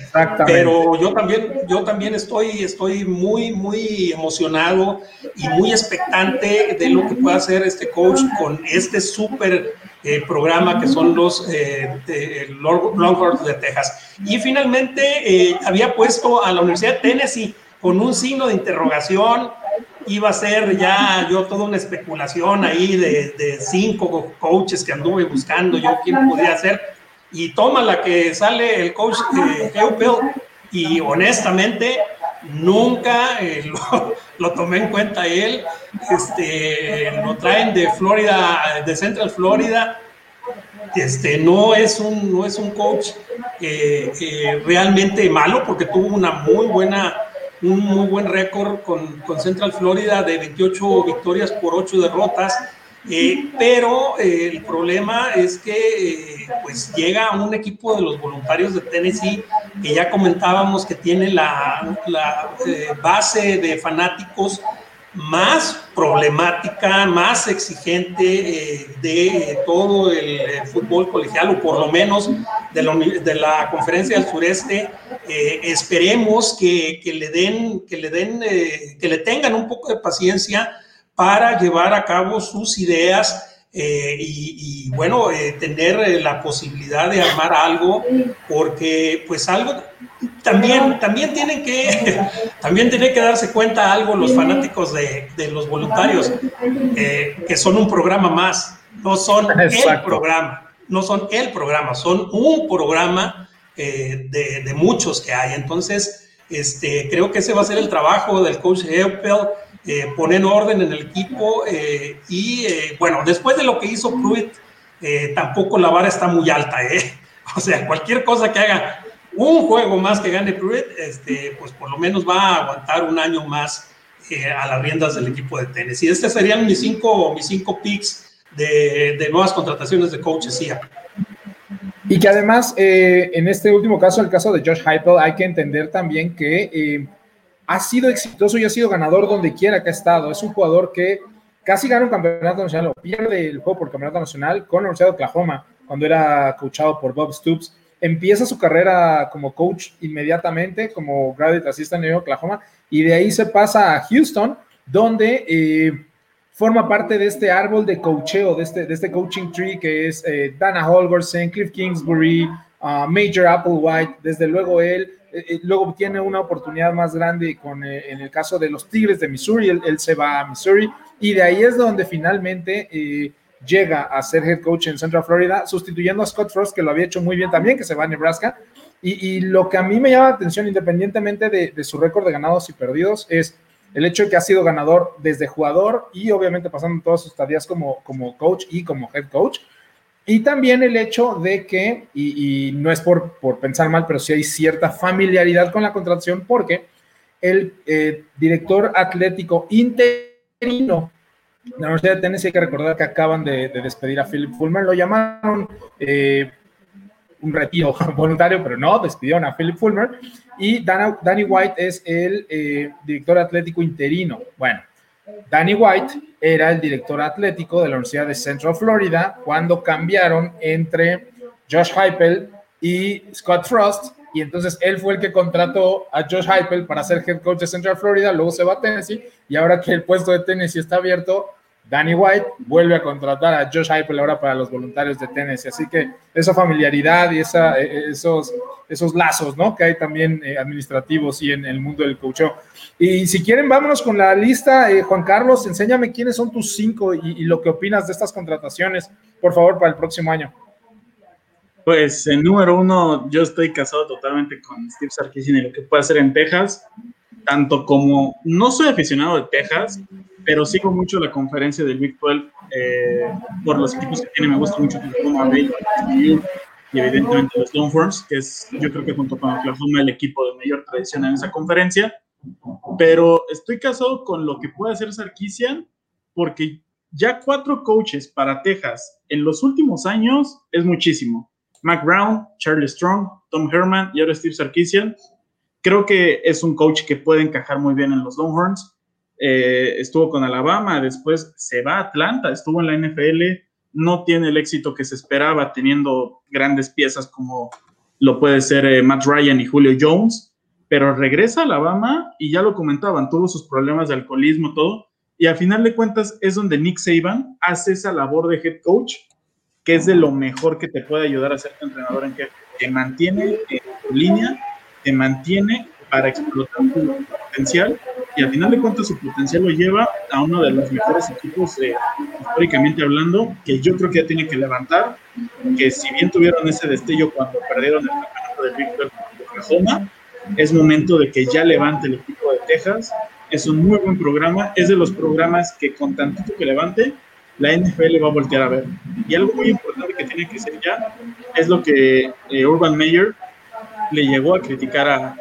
C: Pero yo también, yo también estoy, estoy muy, muy emocionado y muy expectante de lo que pueda hacer este coach con este súper eh, programa que son los eh, Longhorns de Texas. Y finalmente había puesto a la Universidad de Tennessee con un signo de interrogación. Iba a ser ya yo toda una especulación ahí de, cinco coaches que anduve buscando yo quién podía ser. Y toma la que sale el coach eh, y honestamente nunca eh, *laughs* lo, lo, tomé en cuenta él. Este, lo traen de Florida, de Central Florida. Este, no, es un, no es un coach eh, eh, realmente malo porque tuvo una muy buena un muy buen récord con, con, Central Florida de 28 victorias por 8 derrotas. Eh, pero eh, el problema es que eh, pues llega un equipo de los voluntarios de Tennessee que ya comentábamos que tiene la, la base de fanáticos más problemática, más exigente eh, de todo el, fútbol colegial, o por lo menos de la, conferencia del sureste. Eh, esperemos que, le den, que le den, eh, que le tengan un poco de paciencia para llevar a cabo sus ideas eh, y, bueno, eh, tener eh, la posibilidad de armar algo, porque pues algo también, también tienen que, *laughs* también tienen que darse cuenta algo los fanáticos de, de los voluntarios, que son un programa más, no son el programa, no son el programa, son un programa de, de, muchos que hay. Entonces, este, creo que ese va a ser el trabajo del coach Heupel eh, poner orden en el equipo eh, y eh, bueno, después de lo que hizo Pruitt, eh, tampoco la vara está muy alta, ¿eh? *laughs* O sea, cualquier cosa que haga un juego más que gane Pruitt, este, pues por lo menos va a aguantar un año más a las riendas del equipo de tenis. Y este serían mis cinco, mis cinco picks de, nuevas contrataciones de coaches.
B: Y que además, en este último caso, el caso de Josh Heupel, hay que entender también que ha sido exitoso y ha sido ganador donde quiera que ha estado. Es un jugador que casi gana un campeonato nacional o pierde el juego por campeonato nacional con la Universidad de Oklahoma cuando era coachado por Bob Stoops. Empieza su carrera como coach inmediatamente, como graduate assistant en Oklahoma, y de ahí se pasa a Houston, donde eh, forma parte de este árbol de coacheo, de este, este coaching tree que es eh, Dana Holgorsen, Cliff Kingsbury, uh, Major Applewhite, desde luego él, eh, eh, luego tiene una oportunidad más grande con, eh, en el caso de los Tigres de Missouri, él, se va a Missouri y de ahí es donde finalmente llega a ser head coach en Central Florida, sustituyendo a Scott Frost, que lo había hecho muy bien también, que se va a Nebraska. Y, lo que a mí me llama la atención, independientemente de, su récord de ganados y perdidos, es el hecho de que ha sido ganador desde jugador y obviamente pasando todas sus tareas como, como coach y como head coach. Y también el hecho de que, y, no es por, por, pensar mal, pero sí hay cierta familiaridad con la contratación porque el eh, director atlético interino de la Universidad de Tennessee, hay que recordar que acaban de, despedir a Philip Fulmer, lo llamaron eh, un retiro *laughs* voluntario, pero no, despidieron a Philip Fulmer, y Danny White es el eh, director atlético interino. Bueno, Danny White era el director atlético de la Universidad de Central Florida cuando cambiaron entre Josh Heupel y Scott Frost. Y entonces él fue el que contrató a Josh Heupel para ser head coach de Central Florida, luego se va a Tennessee y ahora que el puesto de Tennessee está abierto, Danny White vuelve a contratar a Josh Heupel ahora para los voluntarios de Tennessee. Así que esa familiaridad y e, e, esos, lazos ¿no? que hay también eh, administrativos y en el mundo del coaching. Y si quieren, vámonos con la lista. Eh, Juan Carlos, enséñame quiénes son tus cinco y, lo que opinas de estas contrataciones, por favor, para el próximo año.
D: Pues en número uno, yo estoy casado totalmente con Steve Sarkisian y lo que puede hacer en Texas. tanto como no soy aficionado de Texas, pero sigo mucho la conferencia del Big 12 eh, por los equipos que tiene. Me gusta mucho Oklahoma y evidentemente los Longhorns, que es yo creo que junto con Oklahoma el equipo de mayor tradición en esa conferencia. Pero estoy casado con lo que puede hacer Sarkisian porque ya cuatro coaches para Texas en los últimos años es muchísimo. Mac Brown, Charlie Strong, Tom Herman y ahora Steve Sarkisian. Creo que es un coach que puede encajar muy bien en los Longhorns. Eh, estuvo con Alabama, después se va a Atlanta, estuvo en la NFL, no tiene el éxito que se esperaba teniendo grandes piezas como lo puede ser eh, Matt Ryan y Julio Jones, pero regresa a Alabama y ya lo comentaban, tuvo sus problemas de alcoholismo, todo, y al final de cuentas es donde Nick Saban hace esa labor de head coach, que es de lo mejor que te puede ayudar a ser entrenador en que te mantiene en tu línea, te mantiene para explotar tu potencial y al final de cuentas su potencial lo lleva a uno de los mejores equipos históricamente hablando, que yo creo que ya tiene que levantar, que si bien tuvieron ese destello cuando perdieron el campeonato de Big Oklahoma, es momento de que ya levante el equipo de Texas es un muy buen programa, es de los programas que con tantito que levante, la NFL va a voltear a ver. Y algo muy importante que tiene que ser ya es lo que eh, Urban Meyer le llegó a criticar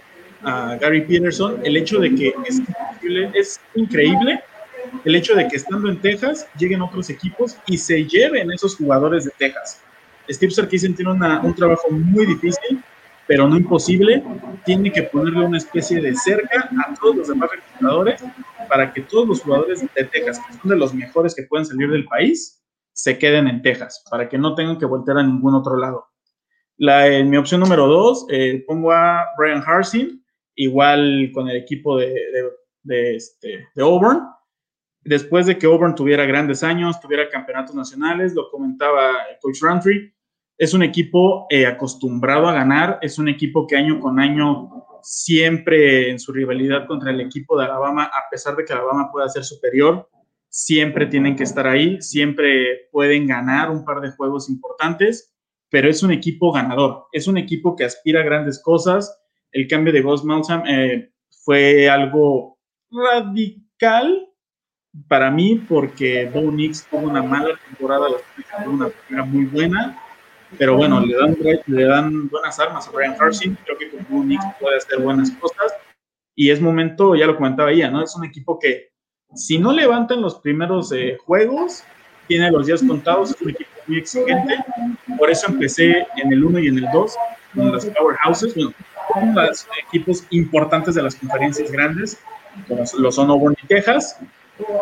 D: a, Gary Peterson, el hecho de que es increíble, el hecho de que estando en Texas lleguen otros equipos y se lleven esos jugadores de Texas. Steve Sarkisian tiene un trabajo muy difícil pero no imposible, tiene que ponerle una especie de cerca a todos los demás reclutadores para que todos los jugadores de Texas, que son de los mejores que pueden salir del país, se queden en Texas, para que no tengan que voltear a ningún otro lado. Mi opción número dos, eh, pongo a Brian Harsin, igual con el equipo de, de, este, de Auburn. Después de que Auburn tuviera grandes años, tuviera campeonatos nacionales, lo comentaba el coach Roundtree, es un equipo eh, acostumbrado a ganar, es un equipo que año con año siempre en su rivalidad contra el equipo de Alabama, a pesar de que Alabama pueda ser superior, siempre tienen que estar ahí, siempre pueden ganar un par de juegos importantes, pero es un equipo ganador, es un equipo que aspira a grandes cosas. El cambio de Ghost Mountain eh, fue algo radical para mí porque Bo Nix tuvo una mala temporada, una temporada muy buena pero bueno, le dan, le dan buenas armas a Brian Harsin, creo que con Unix puede hacer buenas cosas, y es momento, ya lo comentaba ella, ¿no? Es un equipo que si no levantan los primeros eh, juegos, tiene los días contados, es un equipo muy exigente, por eso empecé en el 1 y en el 2, con las powerhouses, bueno, los equipos importantes de las conferencias grandes, como lo son Auburn y Texas,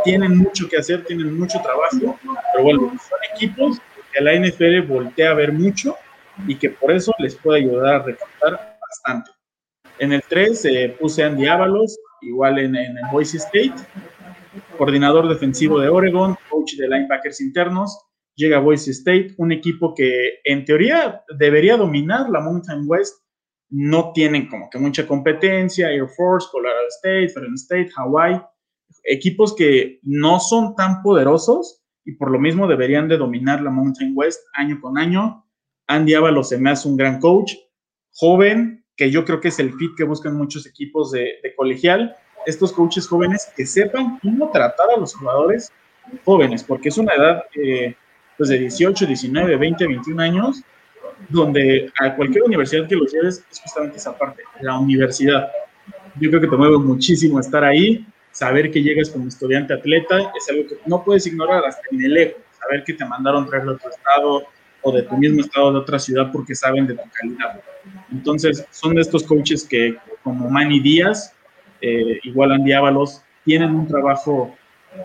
D: tienen mucho que hacer, tienen mucho trabajo, pero bueno, son equipos la NFL voltea a ver mucho y que por eso les puede ayudar a reclutar bastante. En el 3 eh, puse Andy Ábalos, igual en, en, Boise State, coordinador defensivo de Oregon, coach de linebackers internos, llega a Boise State, un equipo que en teoría debería dominar la Mountain West, no tienen como que mucha competencia, Air Force, Colorado State, Fresno State, Hawaii, equipos que no son tan poderosos, y por lo mismo deberían de dominar la Mountain West año con año. Andy Ábalos se me hace un gran coach, joven, que yo creo que es el fit que buscan muchos equipos de, colegial. Estos coaches jóvenes que sepan cómo tratar a los jugadores jóvenes, porque es una edad eh, pues de 18, 19, 20, 21 años, donde a cualquier universidad que los lleves es justamente esa parte, la universidad. Yo creo que te mueve muchísimo estar ahí, saber que llegas como estudiante atleta es algo que no puedes ignorar hasta en el ego, saber que te mandaron traer de otro estado o de tu mismo estado de otra ciudad porque saben de tu calidad. Entonces, son de estos coaches que, como Manny Díaz, eh, igual Andy Ábalos, tienen un trabajo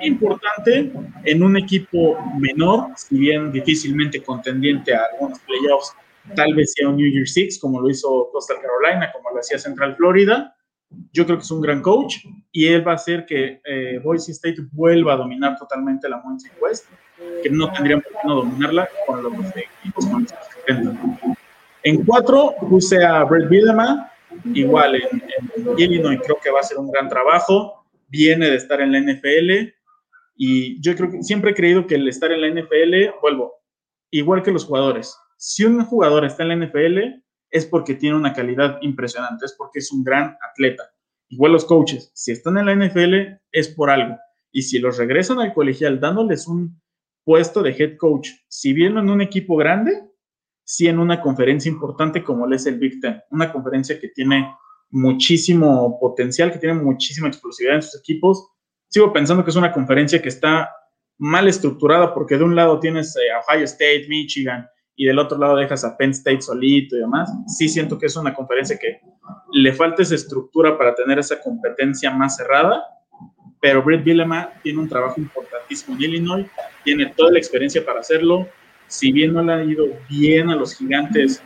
D: importante en un equipo menor, si bien difícilmente contendiente a algunos playoffs, tal vez sea un New Year Six, como lo hizo Coastal Carolina, como lo hacía Central Florida, yo creo que es un gran coach y él va a hacer que eh, Boise State vuelva a dominar totalmente la Mountain West, que no tendrían por qué no dominarla con los equipos con los que En cuatro puse a Brett Bielema, igual en, en, Illinois creo que va a ser un gran trabajo, viene de estar en la NFL y yo creo que siempre he creído que el estar en la NFL, vuelvo, igual que los jugadores, si un jugador está en la NFL, es porque tiene una calidad impresionante, es porque es un gran atleta. igual los coaches, si están en la NFL es por algo. Y si los regresan al colegial dándoles un puesto de head coach, si bien en un equipo grande, sí en una conferencia importante como es el Big Ten, una conferencia que tiene muchísimo potencial, que tiene muchísima explosividad en sus equipos. Sigo pensando que es una conferencia que está mal estructurada porque de un lado tienes eh, Ohio State, Michigan y del otro lado dejas a Penn State solito y demás. Sí siento que es una conferencia que le falta esa estructura para tener esa competencia más cerrada, pero Brett Bielema tiene un trabajo importantísimo en Illinois, tiene toda la experiencia para hacerlo. Si bien no le ha ido bien a los gigantes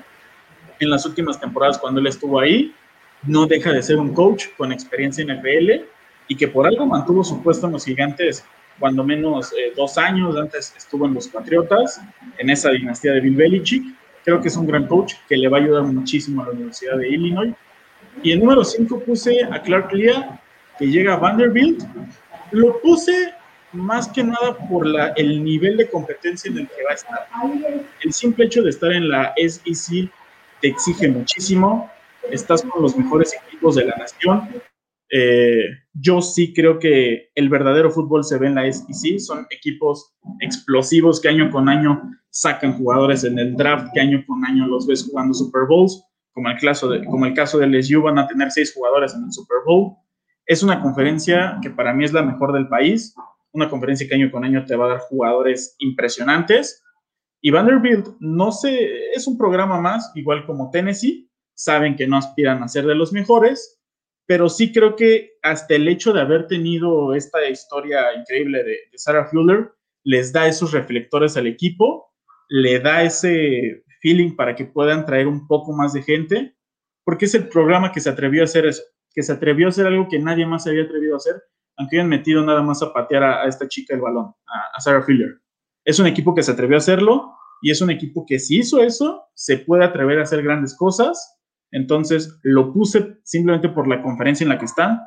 D: en las últimas temporadas cuando él estuvo ahí, no deja de ser un coach con experiencia en FL y que por algo mantuvo su puesto en los gigantes cuando menos eh, dos años, antes estuvo en los Patriotas, en esa dinastía de Bill Belichick. Creo que es un gran coach que le va a ayudar muchísimo a la Universidad de Illinois. Y el número 5 puse a Clark Lea, que llega a Vanderbilt. Lo puse más que nada por la, el nivel de competencia en el que va a estar. El simple hecho de estar en la SEC te exige muchísimo estás con los mejores equipos de la nación. Eh, yo sí creo que el verdadero fútbol se ve en la SEC, son equipos explosivos que año con año sacan jugadores en el draft, que año con año los ves jugando Super Bowls, como el caso de, como el caso de LSU, van a tener seis jugadores en el Super Bowl. Es una conferencia que para mí es la mejor del país, una conferencia que año con año te va a dar jugadores impresionantes. Y Vanderbilt, no sé, es un programa más, igual como Tennessee, saben que no aspiran a ser de los mejores, pero sí creo que hasta el hecho de haber tenido esta historia increíble de, Sarah Fuller les da esos reflectores al equipo, le da ese feeling para que puedan traer un poco más de gente, porque es el programa que se atrevió a hacer eso, que se atrevió a hacer algo que nadie más se había atrevido a hacer, aunque hayan metido nada más a patear a, esta chica el balón, a, a Sarah Fuller. Es un equipo que se atrevió a hacerlo y es un equipo que si hizo eso, se puede atrever a hacer grandes cosas entonces lo puse simplemente por la conferencia en la que están,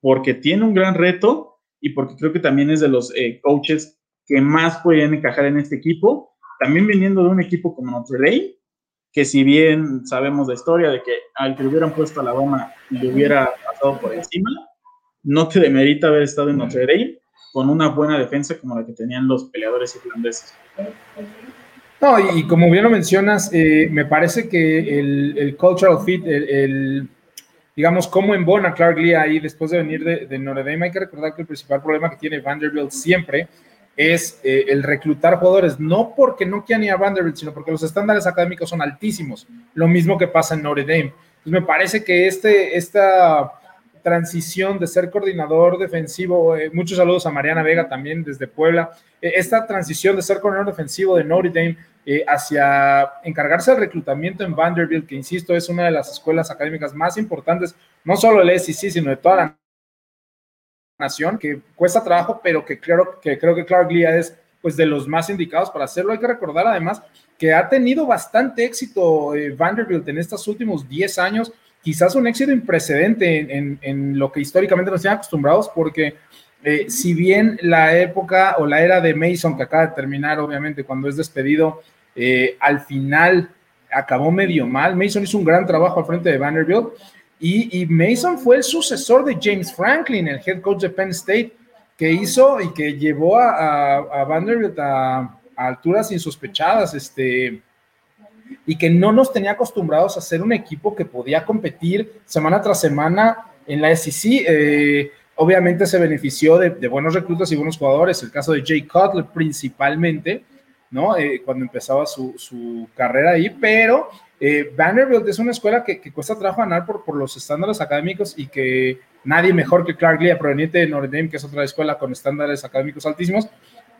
D: porque tiene un gran reto y porque creo que también es de los eh, coaches que más pueden encajar en este equipo. También viniendo de un equipo como Notre Dame, que si bien sabemos la historia de que al que le hubieran puesto a la Roma le hubiera pasado por encima, no te demerita haber estado en Notre Dame con una buena defensa como la que tenían los peleadores irlandeses.
B: No, y, como bien lo mencionas, eh, me parece que el, cultural fit, el, digamos, cómo embona Clark Lee ahí después de venir de, de Notre Dame, hay que recordar que el principal problema que tiene Vanderbilt siempre es eh, el reclutar jugadores, no porque no quieran ir a Vanderbilt, sino porque los estándares académicos son altísimos, lo mismo que pasa en Notre Dame. Entonces me parece que este, esta transición de ser coordinador defensivo, eh, muchos saludos a Mariana Vega también desde Puebla, esta transición de ser coordinador defensivo de Notre Dame eh, hacia encargarse del reclutamiento en Vanderbilt, que insisto, es una de las escuelas académicas más importantes, no solo del SEC, sino de toda la nación, que cuesta trabajo, pero que creo que, creo que Clark Lee es pues de los más indicados para hacerlo. Hay que recordar además que ha tenido bastante éxito eh, Vanderbilt en estos últimos 10 años, quizás un éxito imprecedente en, lo que históricamente nos tienen acostumbrados, porque eh, si bien la época o la era de Mason, que acaba de terminar, obviamente, cuando es despedido, eh, al final acabó medio mal. Mason hizo un gran trabajo al frente de Vanderbilt y, Mason fue el sucesor de James Franklin, el head coach de Penn State, que hizo y que llevó a, Vanderbilt a, alturas insospechadas, este, y que no nos tenía acostumbrados a ser un equipo que podía competir semana tras semana en la SEC. Eh, obviamente se benefició de, buenos reclutas y buenos jugadores, el caso de Jay Cutler principalmente, ¿no? Eh, cuando empezaba su, carrera ahí, pero eh, Vanderbilt es una escuela que, cuesta trabajo ganar por, por, los estándares académicos y que nadie mejor que Clark Lee, proveniente de Notre Dame, que es otra escuela con estándares académicos altísimos,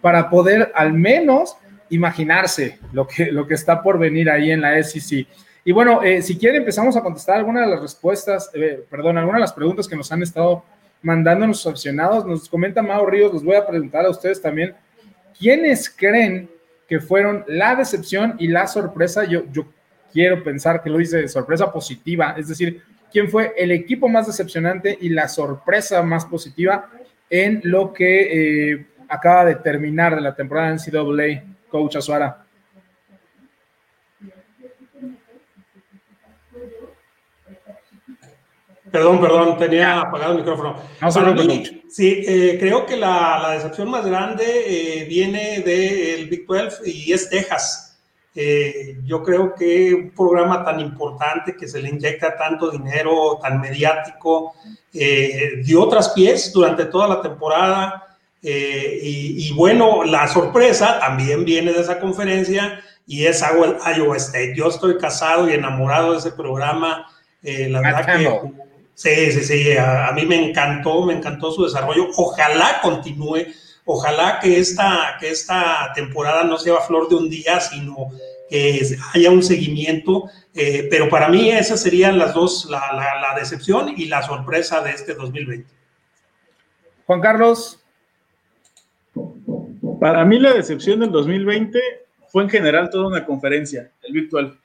B: para poder al menos imaginarse lo que, lo que está por venir ahí en la SEC. Y bueno, eh, si quieren empezamos a contestar algunas de las respuestas, perdón, algunas de las preguntas que nos han estado nuestros aficionados. Nos comenta Mauro Ríos, les voy a preguntar a ustedes también, ¿quiénes creen que fueron la decepción y la sorpresa. Yo, yo quiero pensar que lo hice de sorpresa positiva, es decir, quién fue el equipo más decepcionante y la sorpresa más positiva en lo que eh, acaba de terminar de la temporada en CWA, Coach Azuara.
C: Perdón, perdón, tenía apagado el micrófono. sí, eh, creo que la, decepción más grande eh, viene del Big 12 y es Texas. Eh, yo creo que un programa tan importante que se le inyecta tanto dinero, tan mediático, dio otras pies durante toda la temporada. Y, y, bueno, la sorpresa también viene de esa conferencia y es Iowa State. Yo estoy casado y enamorado de ese programa. la verdad que Sí, sí, sí, a, mí me encantó, me encantó su desarrollo. Ojalá continúe, ojalá que esta, que esta temporada no sea flor de un día, sino que haya un seguimiento. Eh, pero para mí esas serían las dos, la, la, decepción y la sorpresa de este 2020.
B: Juan Carlos.
D: Para mí la decepción del 2020 fue en general toda una conferencia, el virtual.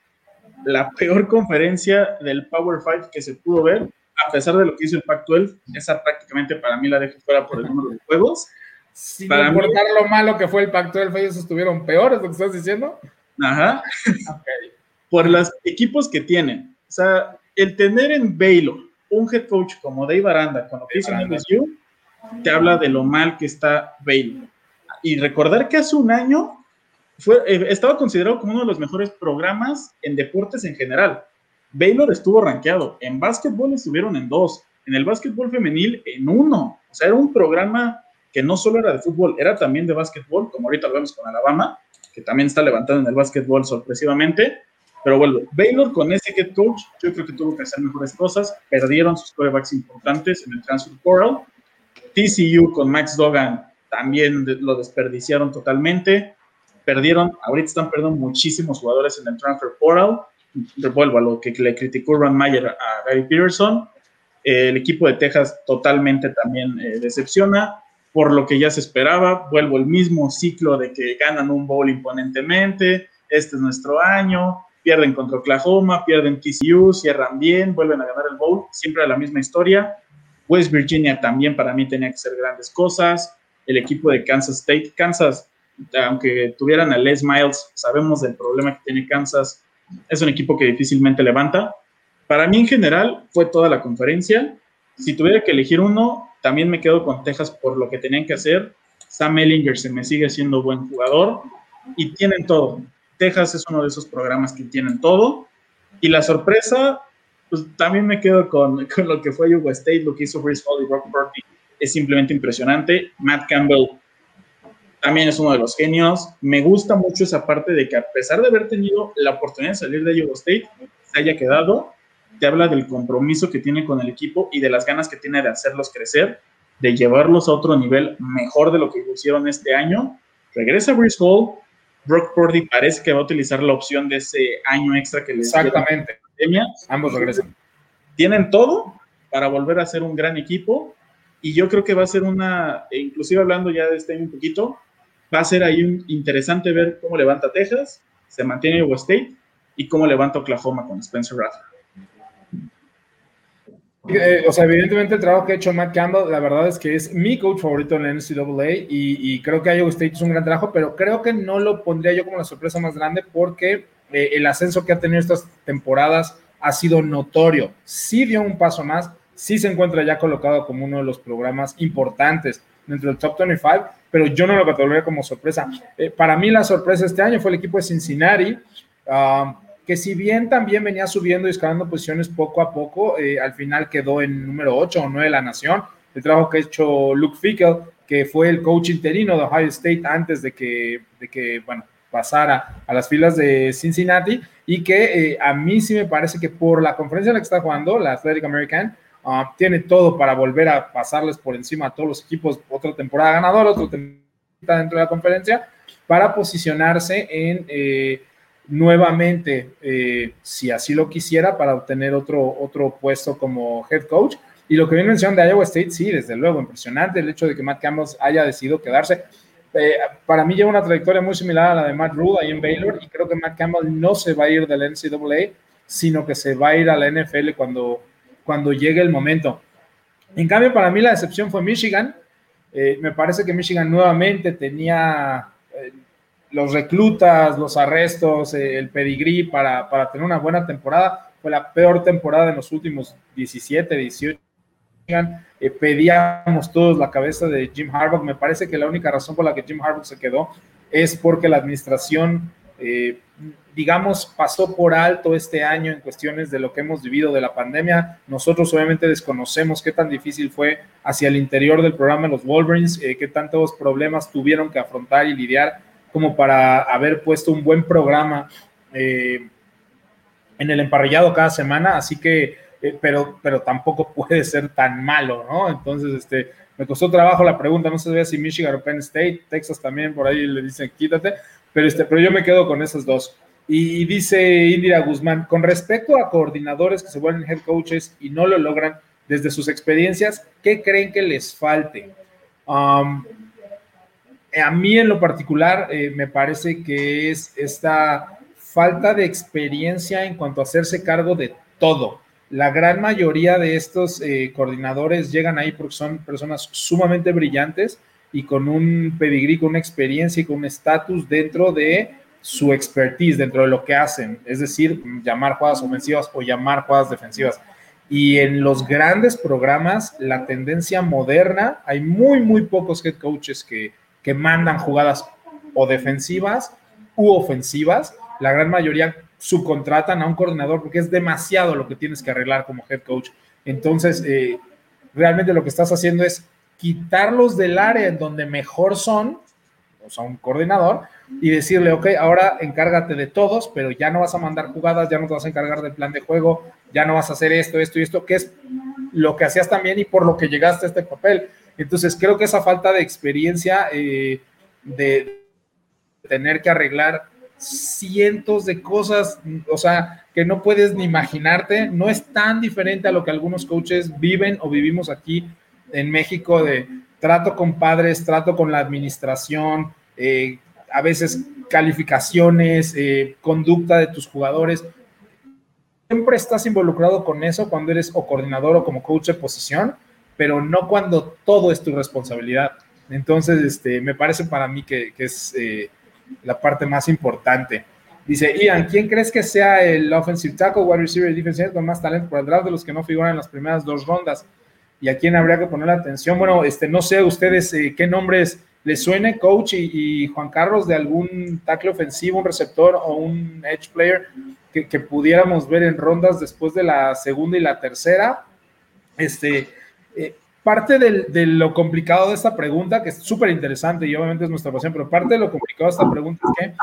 D: La peor conferencia del Power Five que se pudo ver a pesar de lo que hizo el Pac-12, esa prácticamente para mí la dejo fuera por el número de juegos.
B: Sin para importar lo malo que fue el Pac-12, ellos estuvieron peores, lo que estás diciendo.
D: Ajá. Por los equipos que tienen. O sea, el tener en Baylor un head coach como Dave Aranda, con lo que hizo en LSU, te habla de lo mal que está Baylor. Y recordar que hace un año fue, eh, estaba considerado como uno de los mejores programas en deportes en general. Baylor estuvo rankeado. En básquetbol estuvieron en dos. En el básquetbol femenil en uno. O sea, era un programa que no solo era de fútbol, era también de básquetbol, como ahorita lo vemos con Alabama, que también está levantado en el básquetbol sorpresivamente. Pero bueno, Baylor con ese head coach, yo creo que tuvo que hacer mejores cosas. Perdieron sus corebacks importantes en el transfer portal. TCU con Max Dogan también lo desperdiciaron totalmente. Perdieron, ahorita están perdiendo muchísimos jugadores en el transfer portal vuelvo a lo que le criticó Ron Mayer a Gary Peterson. el equipo de Texas totalmente también eh, decepciona por lo que ya se esperaba. Vuelvo el mismo ciclo de que ganan un bowl imponentemente. Este es nuestro año. Pierden contra Oklahoma, pierden TCU, cierran bien, vuelven a ganar el bowl. Siempre la misma historia. West Virginia también para mí tenía que ser grandes cosas. El equipo de Kansas State, Kansas, aunque tuvieran a Les Miles, sabemos del problema que tiene Kansas es un equipo que difícilmente levanta. Para mí en general fue toda la conferencia. Si tuviera que elegir uno, también me quedo con Texas por lo que tenían que hacer. Sam Ellinger se me sigue siendo buen jugador y tienen todo. Texas es uno de esos programas que tienen todo. Y la sorpresa, pues también me quedo con, *laughs* con lo que fue Iowa State, lo que hizo Bruce Hall y Rock Purdy. Es simplemente impresionante. Matt Campbell también es uno de los genios. Me gusta mucho esa parte de que a pesar de haber tenido la oportunidad de salir de Iowa State, se haya quedado. Te habla del compromiso que tiene con el equipo y de las ganas que tiene de hacerlos crecer, de llevarlos a otro nivel mejor de lo que hicieron este año. Regresa Bruce Hall. Brock Purdy parece que va a utilizar la opción de ese año extra que les
B: Exactamente. Pandemia. Ambos regresan.
D: Tienen todo para volver a ser un gran equipo y yo creo que va a ser una, inclusive hablando ya de este año un poquito, va a ser ahí interesante ver cómo levanta Texas, se mantiene Iowa State y cómo levanta Oklahoma con Spencer Rattler.
B: Eh, o sea, evidentemente el trabajo que ha hecho Matt Campbell, la verdad es que es mi coach favorito en la NCAA y, y creo que Iowa State es un gran trabajo, pero creo que no lo pondría yo como la sorpresa más grande porque eh, el ascenso que ha tenido estas temporadas ha sido notorio. Sí dio un paso más, sí se encuentra ya colocado como uno de los programas importantes dentro del top 25, pero yo no lo catalogaría como sorpresa. Eh, para mí la sorpresa este año fue el equipo de Cincinnati, um, que si bien también venía subiendo y escalando posiciones poco a poco, eh, al final quedó en número 8 o 9 de la nación. El trabajo que ha hecho Luke Fickle, que fue el coach interino de Ohio State antes de que, de que bueno, pasara a las filas de Cincinnati y que eh, a mí sí me parece que por la conferencia en la que está jugando, la Athletic American, Ah, tiene todo para volver a pasarles por encima a todos los equipos, otra temporada ganadora, otra temporada dentro de la conferencia, para posicionarse en eh, nuevamente, eh, si así lo quisiera, para obtener otro, otro puesto como head coach. Y lo que viene mencionando de Iowa State, sí, desde luego, impresionante el hecho de que Matt Campbell haya decidido quedarse. Eh, para mí lleva una trayectoria muy similar a la de Matt Rule ahí en Baylor y creo que Matt Campbell no se va a ir del NCAA, sino que se va a ir a la NFL cuando cuando llegue el momento. En cambio, para mí la decepción fue Michigan. Eh, me parece que Michigan nuevamente tenía eh, los reclutas, los arrestos, eh, el pedigrí para, para, tener una buena temporada. fue la peor temporada en los últimos 17, 18 eh, pedíamos todos la cabeza de Jim Harbaugh. Me parece que la única razón por la que Jim Harbaugh se quedó es porque la administración, digamos, pasó por alto este año en cuestiones de lo que hemos vivido de la pandemia. Nosotros obviamente desconocemos qué tan difícil fue hacia el interior del programa los Wolverines, eh, qué tantos problemas tuvieron que afrontar y lidiar como para haber puesto un buen programa en el emparrillado cada semana. Así que eh, pero, pero tampoco *laughs* puede ser tan malo, ¿no? Entonces, este, me costó trabajo la pregunta, no sé si Michigan o Penn State, Texas también por ahí le dicen quítate, pero, este, pero yo me quedo con esas dos. Y dice Indira Guzmán, con respecto a coordinadores que se vuelven head coaches y no lo logran desde sus experiencias, ¿qué creen que les falte? Um, a mí en lo particular eh, me parece que es esta falta de experiencia en cuanto a hacerse cargo de todo la gran mayoría de estos eh, coordinadores llegan ahí porque son personas sumamente brillantes y con un pedigrí, con una experiencia y con un estatus dentro de su expertise, dentro de lo que hacen, es decir, llamar jugadas ofensivas o llamar jugadas defensivas. Y en los grandes programas, la tendencia moderna, hay muy, muy pocos head coaches que, que mandan jugadas o defensivas u ofensivas. La gran mayoría subcontratan a un coordinador porque es demasiado lo que tienes que arreglar como head coach. Entonces, eh, realmente lo que estás haciendo es quitarlos del área en donde mejor son, o sea, un coordinador, y decirle, ok, ahora encárgate de todos, pero ya no vas a mandar jugadas, ya no te vas a encargar del plan de juego, ya no vas a hacer esto, esto y esto, que es lo que hacías también y por lo que llegaste a este papel. Entonces, creo que esa falta de experiencia, eh, de tener que arreglar cientos de cosas, o sea, que no puedes ni imaginarte. No es tan diferente a lo que algunos coaches viven o vivimos aquí en México de trato con padres, trato con la administración, eh, a veces calificaciones, eh, conducta de tus jugadores. Siempre estás involucrado con eso cuando eres o coordinador o como coach de posición, pero no cuando todo es tu responsabilidad. Entonces, este, me parece para mí que, es eh, la parte más importante. Dice Ian, ¿quién crees que sea el offensive tackle, wide receiver defensive con más talento por detrás de los que no figuran en las primeras dos rondas? ¿Y a quién habría que poner atención? Bueno, este, no sé ustedes eh, qué nombres les suene, coach y, Juan Carlos, de algún tackle ofensivo, un receptor o un edge player que, pudiéramos ver en rondas después de la segunda y la tercera. Este, eh, parte de lo complicado de esta pregunta, que es súper interesante y obviamente es nuestra pasión, pero parte de lo complicado de esta pregunta es que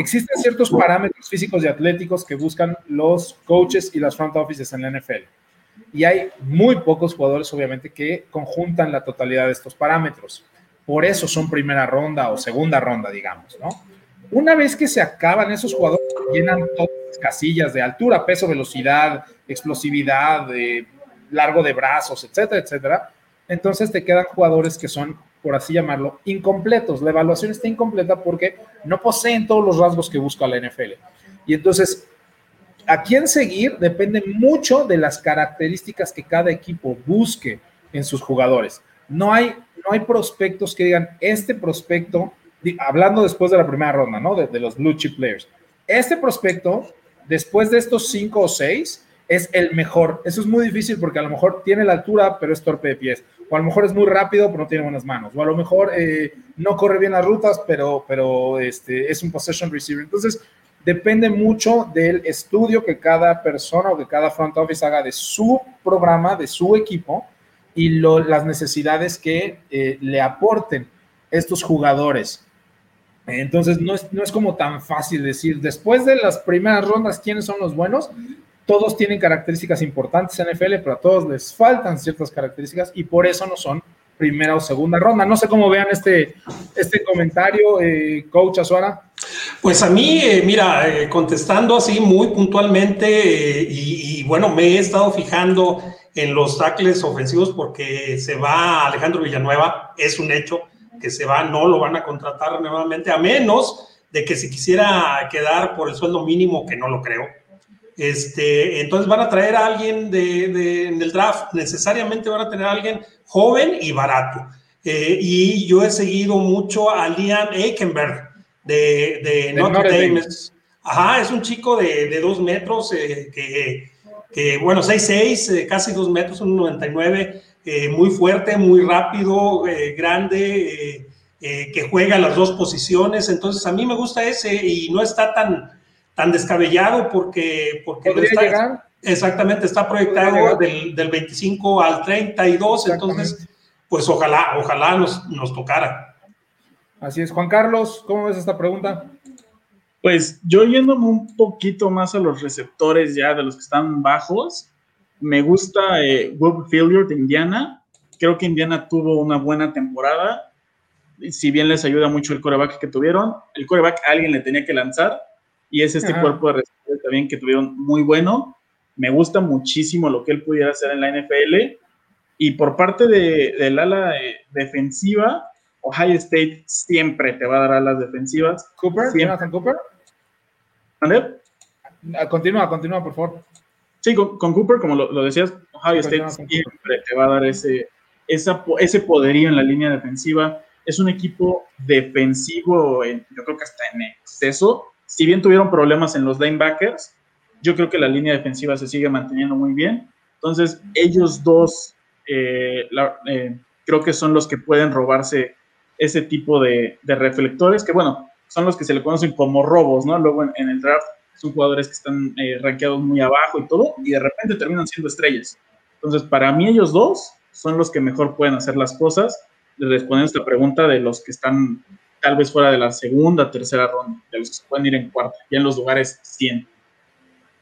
B: existen ciertos parámetros físicos y atléticos que buscan los coaches y las front offices en la NFL. Y hay muy pocos jugadores, obviamente, que conjuntan la totalidad de estos parámetros. Por eso son primera ronda o segunda ronda, digamos, ¿no? Una vez que se acaban esos jugadores, llenan todas las casillas de altura, peso, velocidad, explosividad, de largo de brazos, etcétera, etcétera, entonces te quedan jugadores que son, por así llamarlo, incompletos. La evaluación está incompleta porque no poseen todos los rasgos que busca la NFL. Y entonces, a quién seguir depende mucho de las características que cada equipo busque en sus jugadores. No hay, no hay prospectos que digan, este prospecto, hablando después de la primera ronda, ¿no? De, de los blue players. Este prospecto, después de estos cinco o seis, es el mejor. Eso es muy difícil porque a lo mejor tiene la altura, pero es torpe de pies. O a lo mejor es muy rápido, pero no tiene buenas manos. O a lo mejor eh, no corre bien las rutas, pero, pero este, es un possession receiver. Entonces, depende mucho del estudio que cada persona o que cada front office haga de su programa, de su equipo y las necesidades que eh, le aporten estos jugadores. Entonces, no es, no es como tan fácil decir, después de las primeras rondas, quiénes son los buenos todos tienen características importantes en NFL, pero a todos les faltan ciertas características y por eso no son primera o segunda ronda. No sé cómo vean este, este comentario, eh, coach Azuara.
C: Pues a mí, eh, mira, eh, contestando así muy puntualmente, y, bueno, me he estado fijando en los tackles ofensivos porque se va Alejandro Villanueva, es un hecho que se va, no lo van a contratar nuevamente, a menos de que se quisiera quedar por el sueldo mínimo, que no lo creo este, entonces van a traer a alguien de, en el draft, necesariamente van a tener a alguien joven y barato. Eh, y yo he seguido mucho a Liam Eikenberg de, de Notre, Dame. Ajá, es un chico de, dos metros, eh, que, bueno, 6'6, eh, casi dos metros, un 99, eh, muy fuerte, muy rápido, grande, que juega las dos posiciones. Entonces, a mí me gusta ese y no está tan, tan descabellado porque... porque
B: ¿Podría llegar?
C: Exactamente, está proyectado del, del, 25 al 32, entonces, pues ojalá, ojalá nos, nos tocara.
B: Así es. Juan Carlos, ¿cómo ves esta pregunta?
D: Pues yo yéndome un poquito más a los receptores ya de los que están bajos, me gusta eh, Will de Indiana. Creo que Indiana tuvo una buena temporada. Si bien les ayuda mucho el coreback que tuvieron, el coreback a alguien le tenía que lanzar y es este cuerpo de receptores también que tuvieron muy bueno. Me gusta muchísimo lo que él pudiera hacer en la NFL. Y por parte de, del ala eh, defensiva, Ohio State siempre te va a dar alas defensivas.
B: ¿Cooper? ¿Jonathan Cooper?
D: ¿Vale?
B: Ah, continúa, continúa, por favor.
D: Sí, con, Cooper, como lo, decías, Ohio State siempre te va a dar ese, ese poderío en la línea defensiva. Es un equipo defensivo, yo creo que hasta en exceso. Si bien tuvieron problemas en los linebackers, yo creo que la línea defensiva se sigue manteniendo muy bien. Entonces, ellos dos eh, eh, creo que son los que pueden robarse ese tipo de, reflectores, que bueno, son los que se le conocen como robos, ¿no? Luego en, el draft son jugadores que están eh, rankeados muy abajo y todo, y de repente terminan siendo estrellas. Entonces, para mí ellos dos son los que mejor pueden hacer las cosas, respondiendo a esta pregunta de los que están tal vez fuera de la segunda, tercera ronda, de los se pueden ir en cuarta, y en los lugares 100.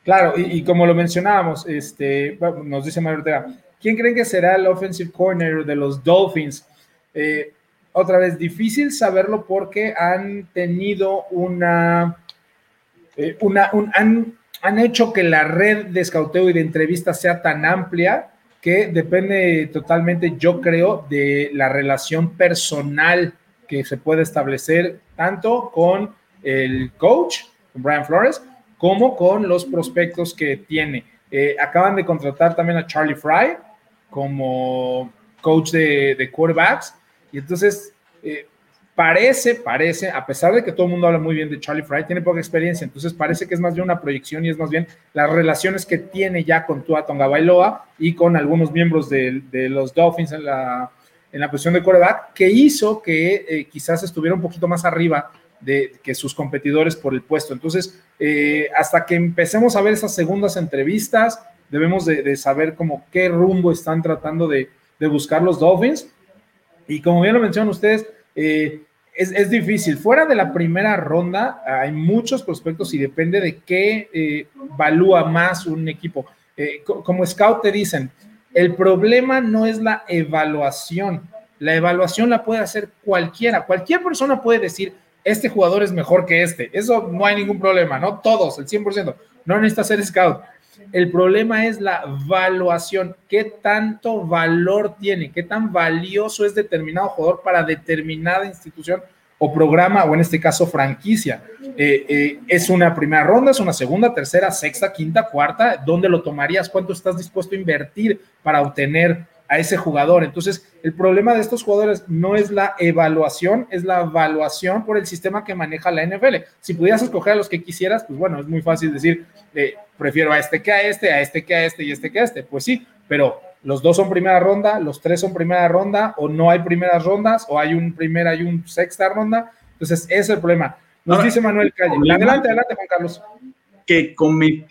B: Claro, y, como lo mencionábamos, este, nos dice Mario Ortega, ¿quién creen que será el offensive corner de los Dolphins? Eh, otra vez, difícil saberlo porque han tenido una, eh, una han, han, hecho que la red de escauteo y de entrevistas sea tan amplia que depende totalmente, yo creo, de la relación personal que se puede establecer tanto con el coach, Brian Flores, como con los prospectos que tiene. Eh, acaban de contratar también a Charlie Fry como coach de, de quarterbacks y entonces, eh, parece, parece, a pesar de que todo el mundo habla muy bien de Charlie Fry, tiene poca experiencia, entonces parece que es más bien una proyección y es más bien las relaciones que tiene ya con Tua Tonga Bailoa y con algunos miembros de, los Dolphins en la, en la posición de quarterback, que hizo que eh, quizás estuviera un poquito más arriba de que sus competidores por el puesto. Entonces, eh, hasta que empecemos a ver esas segundas entrevistas, debemos de, saber como qué rumbo están tratando de, de buscar los Dolphins y como bien lo mencionan ustedes, eh, es, difícil. Fuera de la primera ronda hay muchos prospectos y depende de qué eh, valúa más un equipo. Eh, como scout te dicen, el problema no es la evaluación. La evaluación la puede hacer cualquiera. Cualquier persona puede decir, este jugador es mejor que este. Eso no hay ningún problema, ¿no? Todos, el 100%. No necesita ser scout. El problema es la valuación. ¿Qué tanto valor tiene? ¿Qué tan valioso es determinado jugador para determinada institución o programa, o en este caso franquicia? Eh, eh, ¿Es una primera ronda? ¿Es una segunda, tercera, sexta, quinta, cuarta? ¿Dónde lo tomarías? ¿Cuánto estás dispuesto a invertir para obtener a ese jugador. Entonces, el problema de estos jugadores no es la evaluación, es la evaluación por el sistema que maneja la NFL. Si pudieras escoger a los que quisieras, pues bueno, es muy fácil decir, eh, prefiero a este que a este, a este que a este y este que a este. Pues sí, pero los dos son primera ronda, los tres son primera ronda, o no hay primeras rondas, o hay un primera y un sexta ronda. Entonces, ese es el problema. Nos dice Manuel Calle. Adelante, adelante, Juan Carlos.
D: Que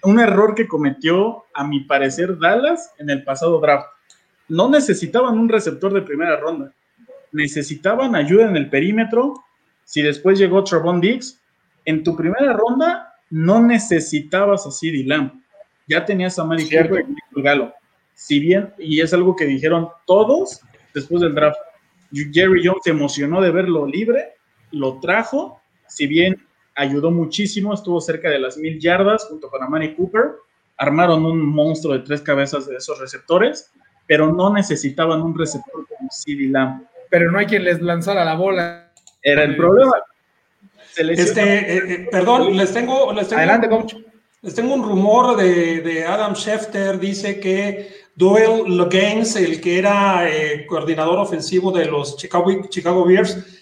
D: un error que cometió, a mi parecer, Dallas en el pasado draft no necesitaban un receptor de primera ronda, necesitaban ayuda en el perímetro. Si después llegó Trevon Diggs, en tu primera ronda no necesitabas a Lamb, ya tenías a Mari Cooper y Galo. Si bien, y es algo que dijeron todos después del draft, Jerry Jones se emocionó de verlo libre, lo trajo, si bien ayudó muchísimo, estuvo cerca de las mil yardas junto con Amari Cooper, armaron un monstruo de tres cabezas de esos receptores, pero no necesitaban un receptor como CD Lamb.
B: Pero no hay quien les lanzara la bola.
D: Era el problema.
C: Este, eh, eh, perdón, les tengo, les tengo,
B: Adelante, coach.
C: Les tengo un rumor de, de Adam Schefter, dice que Doyle Logains, el que era eh, coordinador ofensivo de los Chicago, Chicago Bears,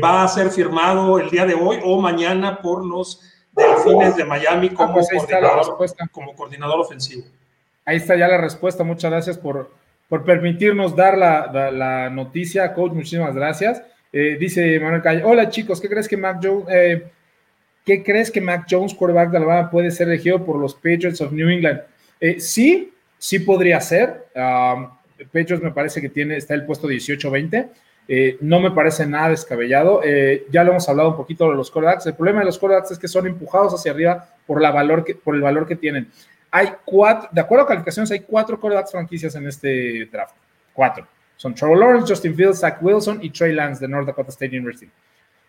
C: va a ser firmado el día de hoy o mañana por los Delfines de Miami ah, como, pues coordinador, como coordinador ofensivo.
B: Ahí está ya la respuesta. Muchas gracias por, por permitirnos dar la, noticia, coach. Muchísimas gracias. Eh, dice Manuel Calle, hola chicos, ¿qué crees que Mac Jones, eh, ¿qué crees que Mac Jones, quarterback de Alabama, puede ser elegido por los Patriots of New England? Eh, sí, sí podría ser. Um, Patriots me parece que tiene, está el puesto 18-20. no me parece nada descabellado. ya lo hemos hablado un poquito de los quarterbacks. El problema de los quarterbacks es que son empujados hacia arriba por, la valor que, por el valor que tienen. Hay cuatro, de acuerdo a calificaciones, hay cuatro quarterbacks franquicias en este draft. Cuatro. Son Trevor Lawrence, Justin Fields, Zach Wilson y Trey Lance de North Dakota State University.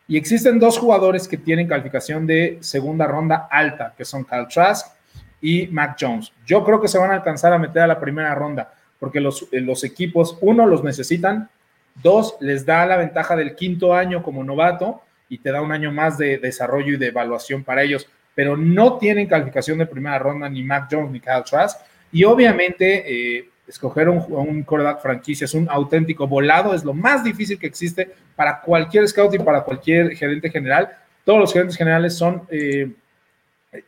B: Y existen dos jugadores que tienen calificación de segunda ronda alta, que son Kyle Trask y Mac Jones. Yo creo que se van a alcanzar a meter a la primera ronda, porque los, eh, los equipos, uno, los necesitan, dos, les da la ventaja del quinto año como novato y te da un año más de desarrollo y de evaluación para ellos pero no tienen calificación de primera ronda ni Mac Jones ni Kyle Trask. Y obviamente, eh, escoger un, un quarterback franquicia es un auténtico volado, es lo más difícil que existe para cualquier scout y para cualquier gerente general. Todos los gerentes generales son, eh,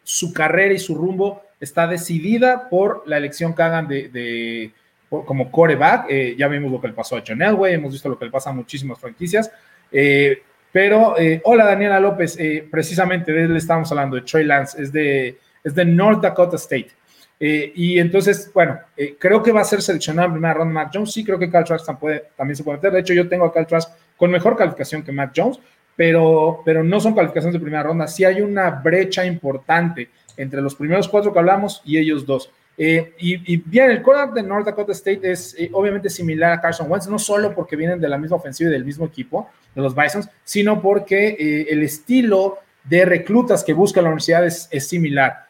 B: su carrera y su rumbo está decidida por la elección que hagan de, como quarterback. Eh, ya vimos lo que le pasó a John Elway, hemos visto lo que le pasa a muchísimas franquicias. Pero, eh, hola Daniela López, eh, precisamente de él estamos hablando, de Trey Lance, es de, es de North Dakota State. Eh, y entonces, bueno, creo que va a ser seleccionado en primera ronda Mac Jones. Sí, creo que Cal Trask también se puede meter. De hecho, yo tengo a Cal Trask con mejor calificación que Mac Jones, pero, pero no son calificaciones de primera ronda. Sí hay una brecha importante entre los primeros cuatro que hablamos y ellos dos. Eh, y, bien, el quarterback de North Dakota State es eh, obviamente similar a Carson Wentz, no solo porque vienen de la misma ofensiva y del mismo equipo, de los Bisons, sino porque eh, el estilo de reclutas que busca la universidad es, similar.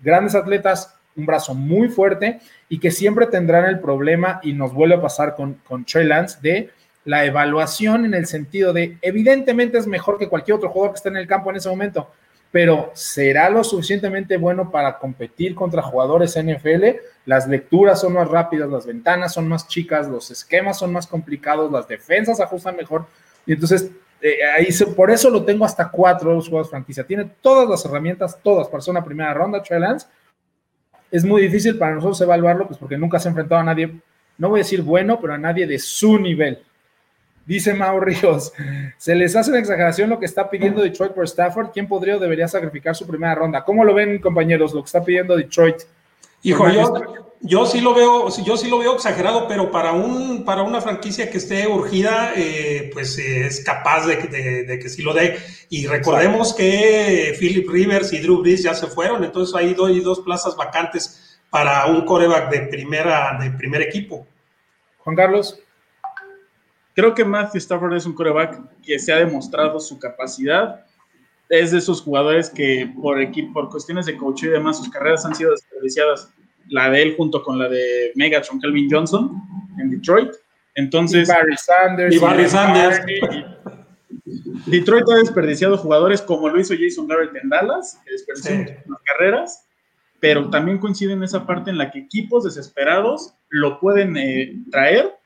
B: grandes atletas, un brazo muy fuerte y que siempre tendrán el problema, y nos vuelve a pasar con, con Trey Lance, de la evaluación en el sentido de, evidentemente es mejor que cualquier otro jugador que esté en el campo en ese momento, pero ¿será lo suficientemente bueno para competir contra jugadores NFL? Las lecturas son más rápidas, las ventanas son más chicas, los esquemas son más complicados, las defensas ajustan mejor. Y entonces, eh, ahí por eso lo tengo hasta cuatro los juegos franquicia. Tiene todas las herramientas, todas para ser una primera ronda, Trey Lance. Es muy difícil para nosotros evaluarlo, pues porque nunca se ha enfrentado a nadie, no voy a decir bueno, pero a nadie de su nivel. Dice Mau Ríos, se les hace una exageración lo que está pidiendo Detroit por Stafford. ¿Quién podría o debería sacrificar su primera ronda? ¿Cómo lo ven, compañeros, lo que está pidiendo Detroit?
C: Hijo, yo, yo sí lo veo, yo sí lo veo exagerado, pero para un, para una franquicia que esté urgida, eh, pues eh, es capaz de, de, que sí lo dé. Y recordemos que Philip Rivers y Drew Brees ya se fueron, entonces hay dos, dos plazas vacantes para un coreback de primera, de primer equipo.
B: Juan Carlos.
D: Creo que Matthew Stafford es un coreback que se ha demostrado su capacidad. Es de esos jugadores que por, equipo, por cuestiones de coach y demás, sus carreras han sido desperdiciadas. La de él junto con la de Megatron Calvin Johnson en Detroit. Entonces,
B: y Barry Sanders.
C: Y Barry Sanders. *laughs*
D: Detroit ha desperdiciado jugadores como lo hizo Jason Garrett en Dallas, que desperdició las carreras, pero también coincide en esa parte en la que equipos desesperados lo pueden eh, traer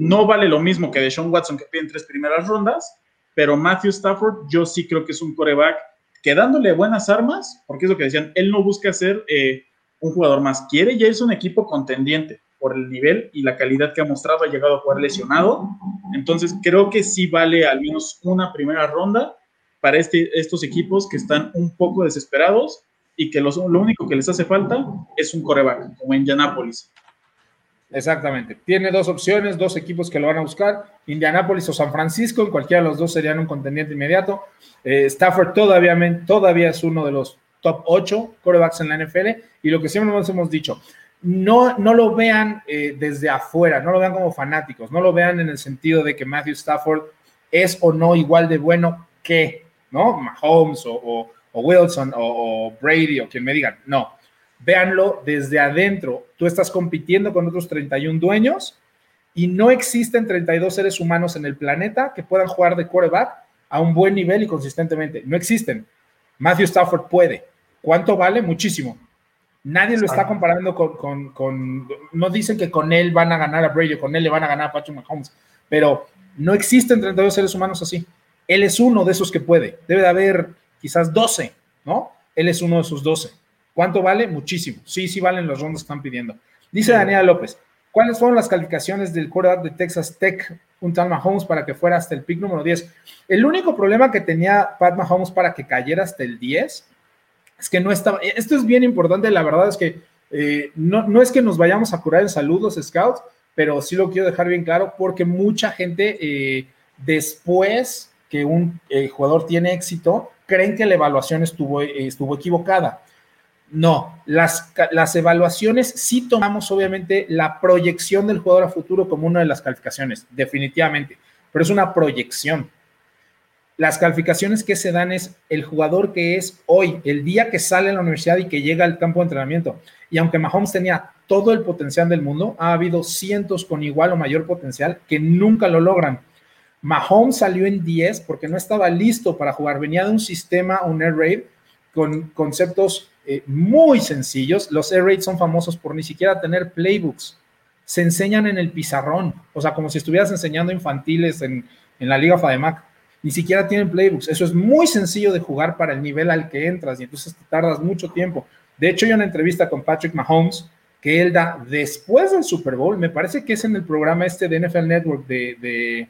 D: no vale lo mismo que de Sean Watson que piden tres primeras rondas, pero Matthew Stafford yo sí creo que es un coreback que dándole buenas armas, porque es lo que decían, él no busca ser eh, un jugador más, quiere ya es un equipo contendiente por el nivel y la calidad que ha mostrado, ha llegado a jugar lesionado, entonces creo que sí vale al menos una primera ronda para este, estos equipos que están un poco desesperados y que lo único que les hace falta es un coreback, como en Indianapolis.
B: Exactamente. Tiene dos opciones, dos equipos que lo van a buscar, Indianapolis o San Francisco, en cualquiera de los dos serían un contendiente inmediato. Eh, Stafford todavía, todavía es uno de los top 8 corebacks en la NFL y lo que siempre nos hemos dicho, no, no lo vean eh, desde afuera, no lo vean como fanáticos, no lo vean en el sentido de que Matthew Stafford es o no igual de bueno que, ¿no? Mahomes o, Wilson o, o Brady o quien me digan, no véanlo desde adentro. Tú estás compitiendo con otros 31 dueños y no existen 32 seres humanos en el planeta que puedan jugar de quarterback a un buen nivel y consistentemente. No existen. Matthew Stafford puede. ¿Cuánto vale? Muchísimo. Nadie lo está comparando con, No dicen que con él van a ganar a Brady, con él le van a ganar a Patrick Mahomes, pero no existen 32 seres humanos así. Él es uno de esos que puede. Debe de haber quizás 12, ¿no? él es uno de sus 12. ¿Cuánto vale? Muchísimo. Sí, sí valen los rondos que están pidiendo. Dice Daniela López, ¿cuáles fueron las calificaciones del quarterback de Texas Tech, un tal Mahomes, para que fuera hasta el pick número 10? El único problema que tenía Pat Mahomes para que cayera hasta el 10 es que no estaba, esto es bien importante, la verdad es que eh, no, no es que nos vayamos a curar en saludos, scouts, pero sí lo quiero dejar bien claro porque mucha gente eh, después que un eh, jugador tiene éxito, creen que la evaluación estuvo, estuvo equivocada. No, las, las evaluaciones sí tomamos obviamente la proyección del jugador a futuro como una de las calificaciones, definitivamente, pero es una proyección. Las calificaciones que se dan es el jugador que es hoy, el día que sale a la universidad y que llega al campo de entrenamiento. Y aunque Mahomes tenía todo el potencial del mundo, ha habido cientos con igual o mayor potencial que nunca lo logran. Mahomes salió en 10 porque no estaba listo para jugar. Venía de un sistema, un air raid, con conceptos eh, muy sencillos. Los air raids son famosos por ni siquiera tener playbooks. Se enseñan en el pizarrón, o sea, como si estuvieras enseñando infantiles en, en la Liga FADEMAC. Ni siquiera tienen playbooks. Eso es muy sencillo de jugar para el nivel al que entras y entonces te tardas mucho tiempo. De hecho, hay una entrevista con Patrick Mahomes que él da después del Super Bowl, me parece que es en el programa este de NFL Network de,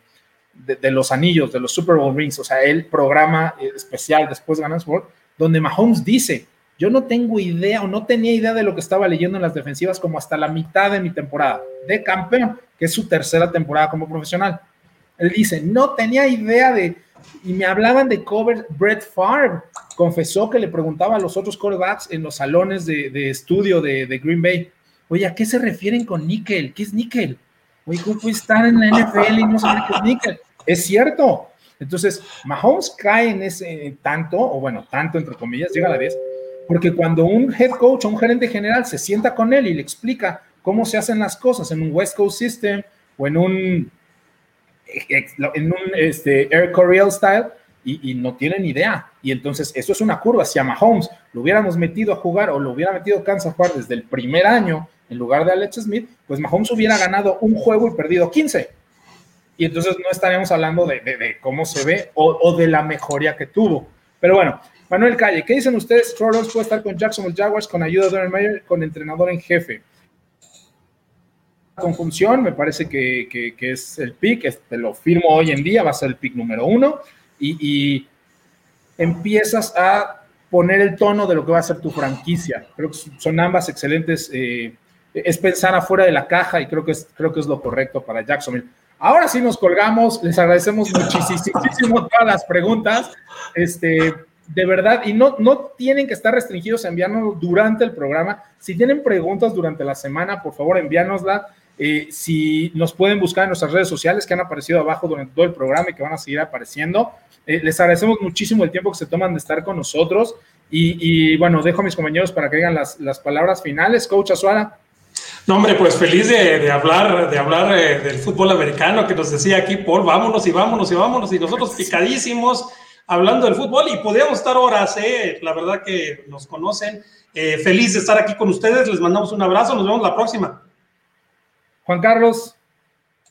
B: de, los anillos, de los Super Bowl rings, o sea, el programa especial después de Super Bowl, donde Mahomes dice, yo no tengo idea o no tenía idea de lo que estaba leyendo en las defensivas como hasta la mitad de mi temporada de campeón, que es su tercera temporada como profesional. Él dice, no tenía idea de, y me hablaban de cover Brett Favre. Confesó que le preguntaba a los otros quarterbacks en los salones de, estudio de, Green Bay, oye, ¿a qué se refieren con níquel? ¿Qué es níquel? Oye, ¿cómo puede estar en la NFL y no saber qué es níquel? Es cierto. Entonces, Mahomes cae en ese tanto, o bueno, tanto entre comillas, llega a la vez, porque cuando un head coach o un gerente general se sienta con él y le explica cómo se hacen las cosas en un West Coast System o en un, en un este, Air Coryell Style, y, y, no tienen idea. Y entonces, eso es una curva. Si a Mahomes lo hubiéramos metido a jugar o lo hubiera metido Kansas a jugar desde el primer año en lugar de Alex Smith, pues Mahomes hubiera ganado un juego y perdido 15. Y entonces no estaríamos hablando de, de, de cómo se ve o, o, de la mejoría que tuvo. Pero bueno, Manuel Calle, ¿qué dicen ustedes? Trollers puede estar con Jacksonville Jaguars con ayuda de Darren Mayer, con entrenador en jefe. Conjunción, me parece que, que, es el pick, este, lo firmo hoy en día, va a ser el pick número uno y, y, empiezas a poner el tono de lo que va a ser tu franquicia. Creo que son ambas excelentes. Eh, es pensar afuera de la caja y creo que es, creo que es lo correcto para Jacksonville. Ahora sí nos colgamos, les agradecemos muchísimo todas las preguntas. Este, de verdad, y no, no tienen que estar restringidos a enviarnos durante el programa. Si tienen preguntas durante la semana, por favor, envíanosla. Eh, si nos pueden buscar en nuestras redes sociales que han aparecido abajo durante todo el programa y que van a seguir apareciendo. Eh, les agradecemos muchísimo el tiempo que se toman de estar con nosotros. Y, y bueno, dejo a mis compañeros para que digan las, las palabras finales. Coach Azuara.
C: No, hombre, pues feliz de, de hablar, de hablar eh, del fútbol americano que nos decía aquí Paul, vámonos y vámonos y vámonos. Y nosotros picadísimos hablando del fútbol y podríamos estar horas, eh, la verdad que nos conocen. Eh, feliz de estar aquí con ustedes, les mandamos un abrazo, nos vemos la próxima.
B: Juan Carlos.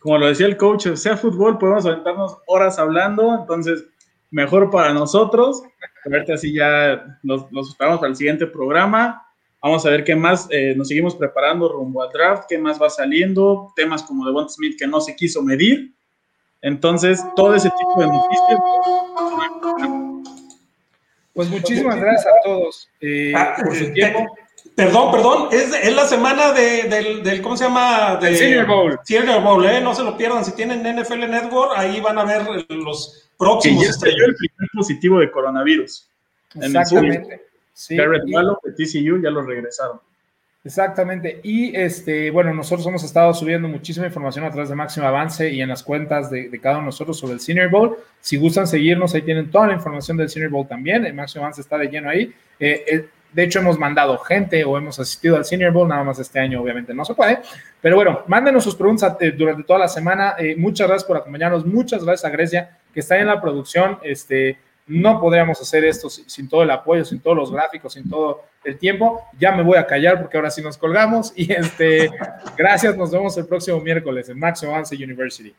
D: Como lo decía el coach, sea fútbol, podemos aventarnos horas hablando, entonces mejor para nosotros. A ver así ya nos, nos esperamos para el siguiente programa. Vamos a ver qué más eh, nos seguimos preparando rumbo al draft, qué más va saliendo, temas como de Bond Smith que no se quiso medir. Entonces, todo ese tipo de noticias.
B: Pues muchísimas gracias a todos eh, ah, por su tiempo.
C: Perdón, perdón, es, es la semana de, del, del, ¿cómo se llama?
B: De, Senior Bowl.
C: Senior Bowl, ¿eh? No se lo pierdan. Si tienen NFL Network, ahí van a ver los próximos.
D: Que ya salió el primer positivo de coronavirus.
B: Exactamente.
D: Sí, Garrett Malo de TCU ya lo regresaron.
B: Exactamente. Y este, bueno, nosotros hemos estado subiendo muchísima información a través de Máximo Avance y en las cuentas de, cada uno de nosotros sobre el Senior Bowl. Si gustan seguirnos, ahí tienen toda la información del Senior Bowl también. El Máximo Avance está de lleno ahí. Eh, eh, de hecho, hemos mandado gente o hemos asistido al Senior Bowl, nada más este año obviamente no se puede. Pero bueno, mándenos sus preguntas eh, durante toda la semana. Muchas gracias por acompañarnos. Muchas gracias a Grecia, que está en la producción. Este, no podríamos hacer esto sin, todo el apoyo, sin todos los gráficos, sin todo el tiempo. Ya me voy a callar porque ahora sí nos colgamos. *laughs* Y este, gracias, nos vemos el próximo miércoles en Maximo Avance University.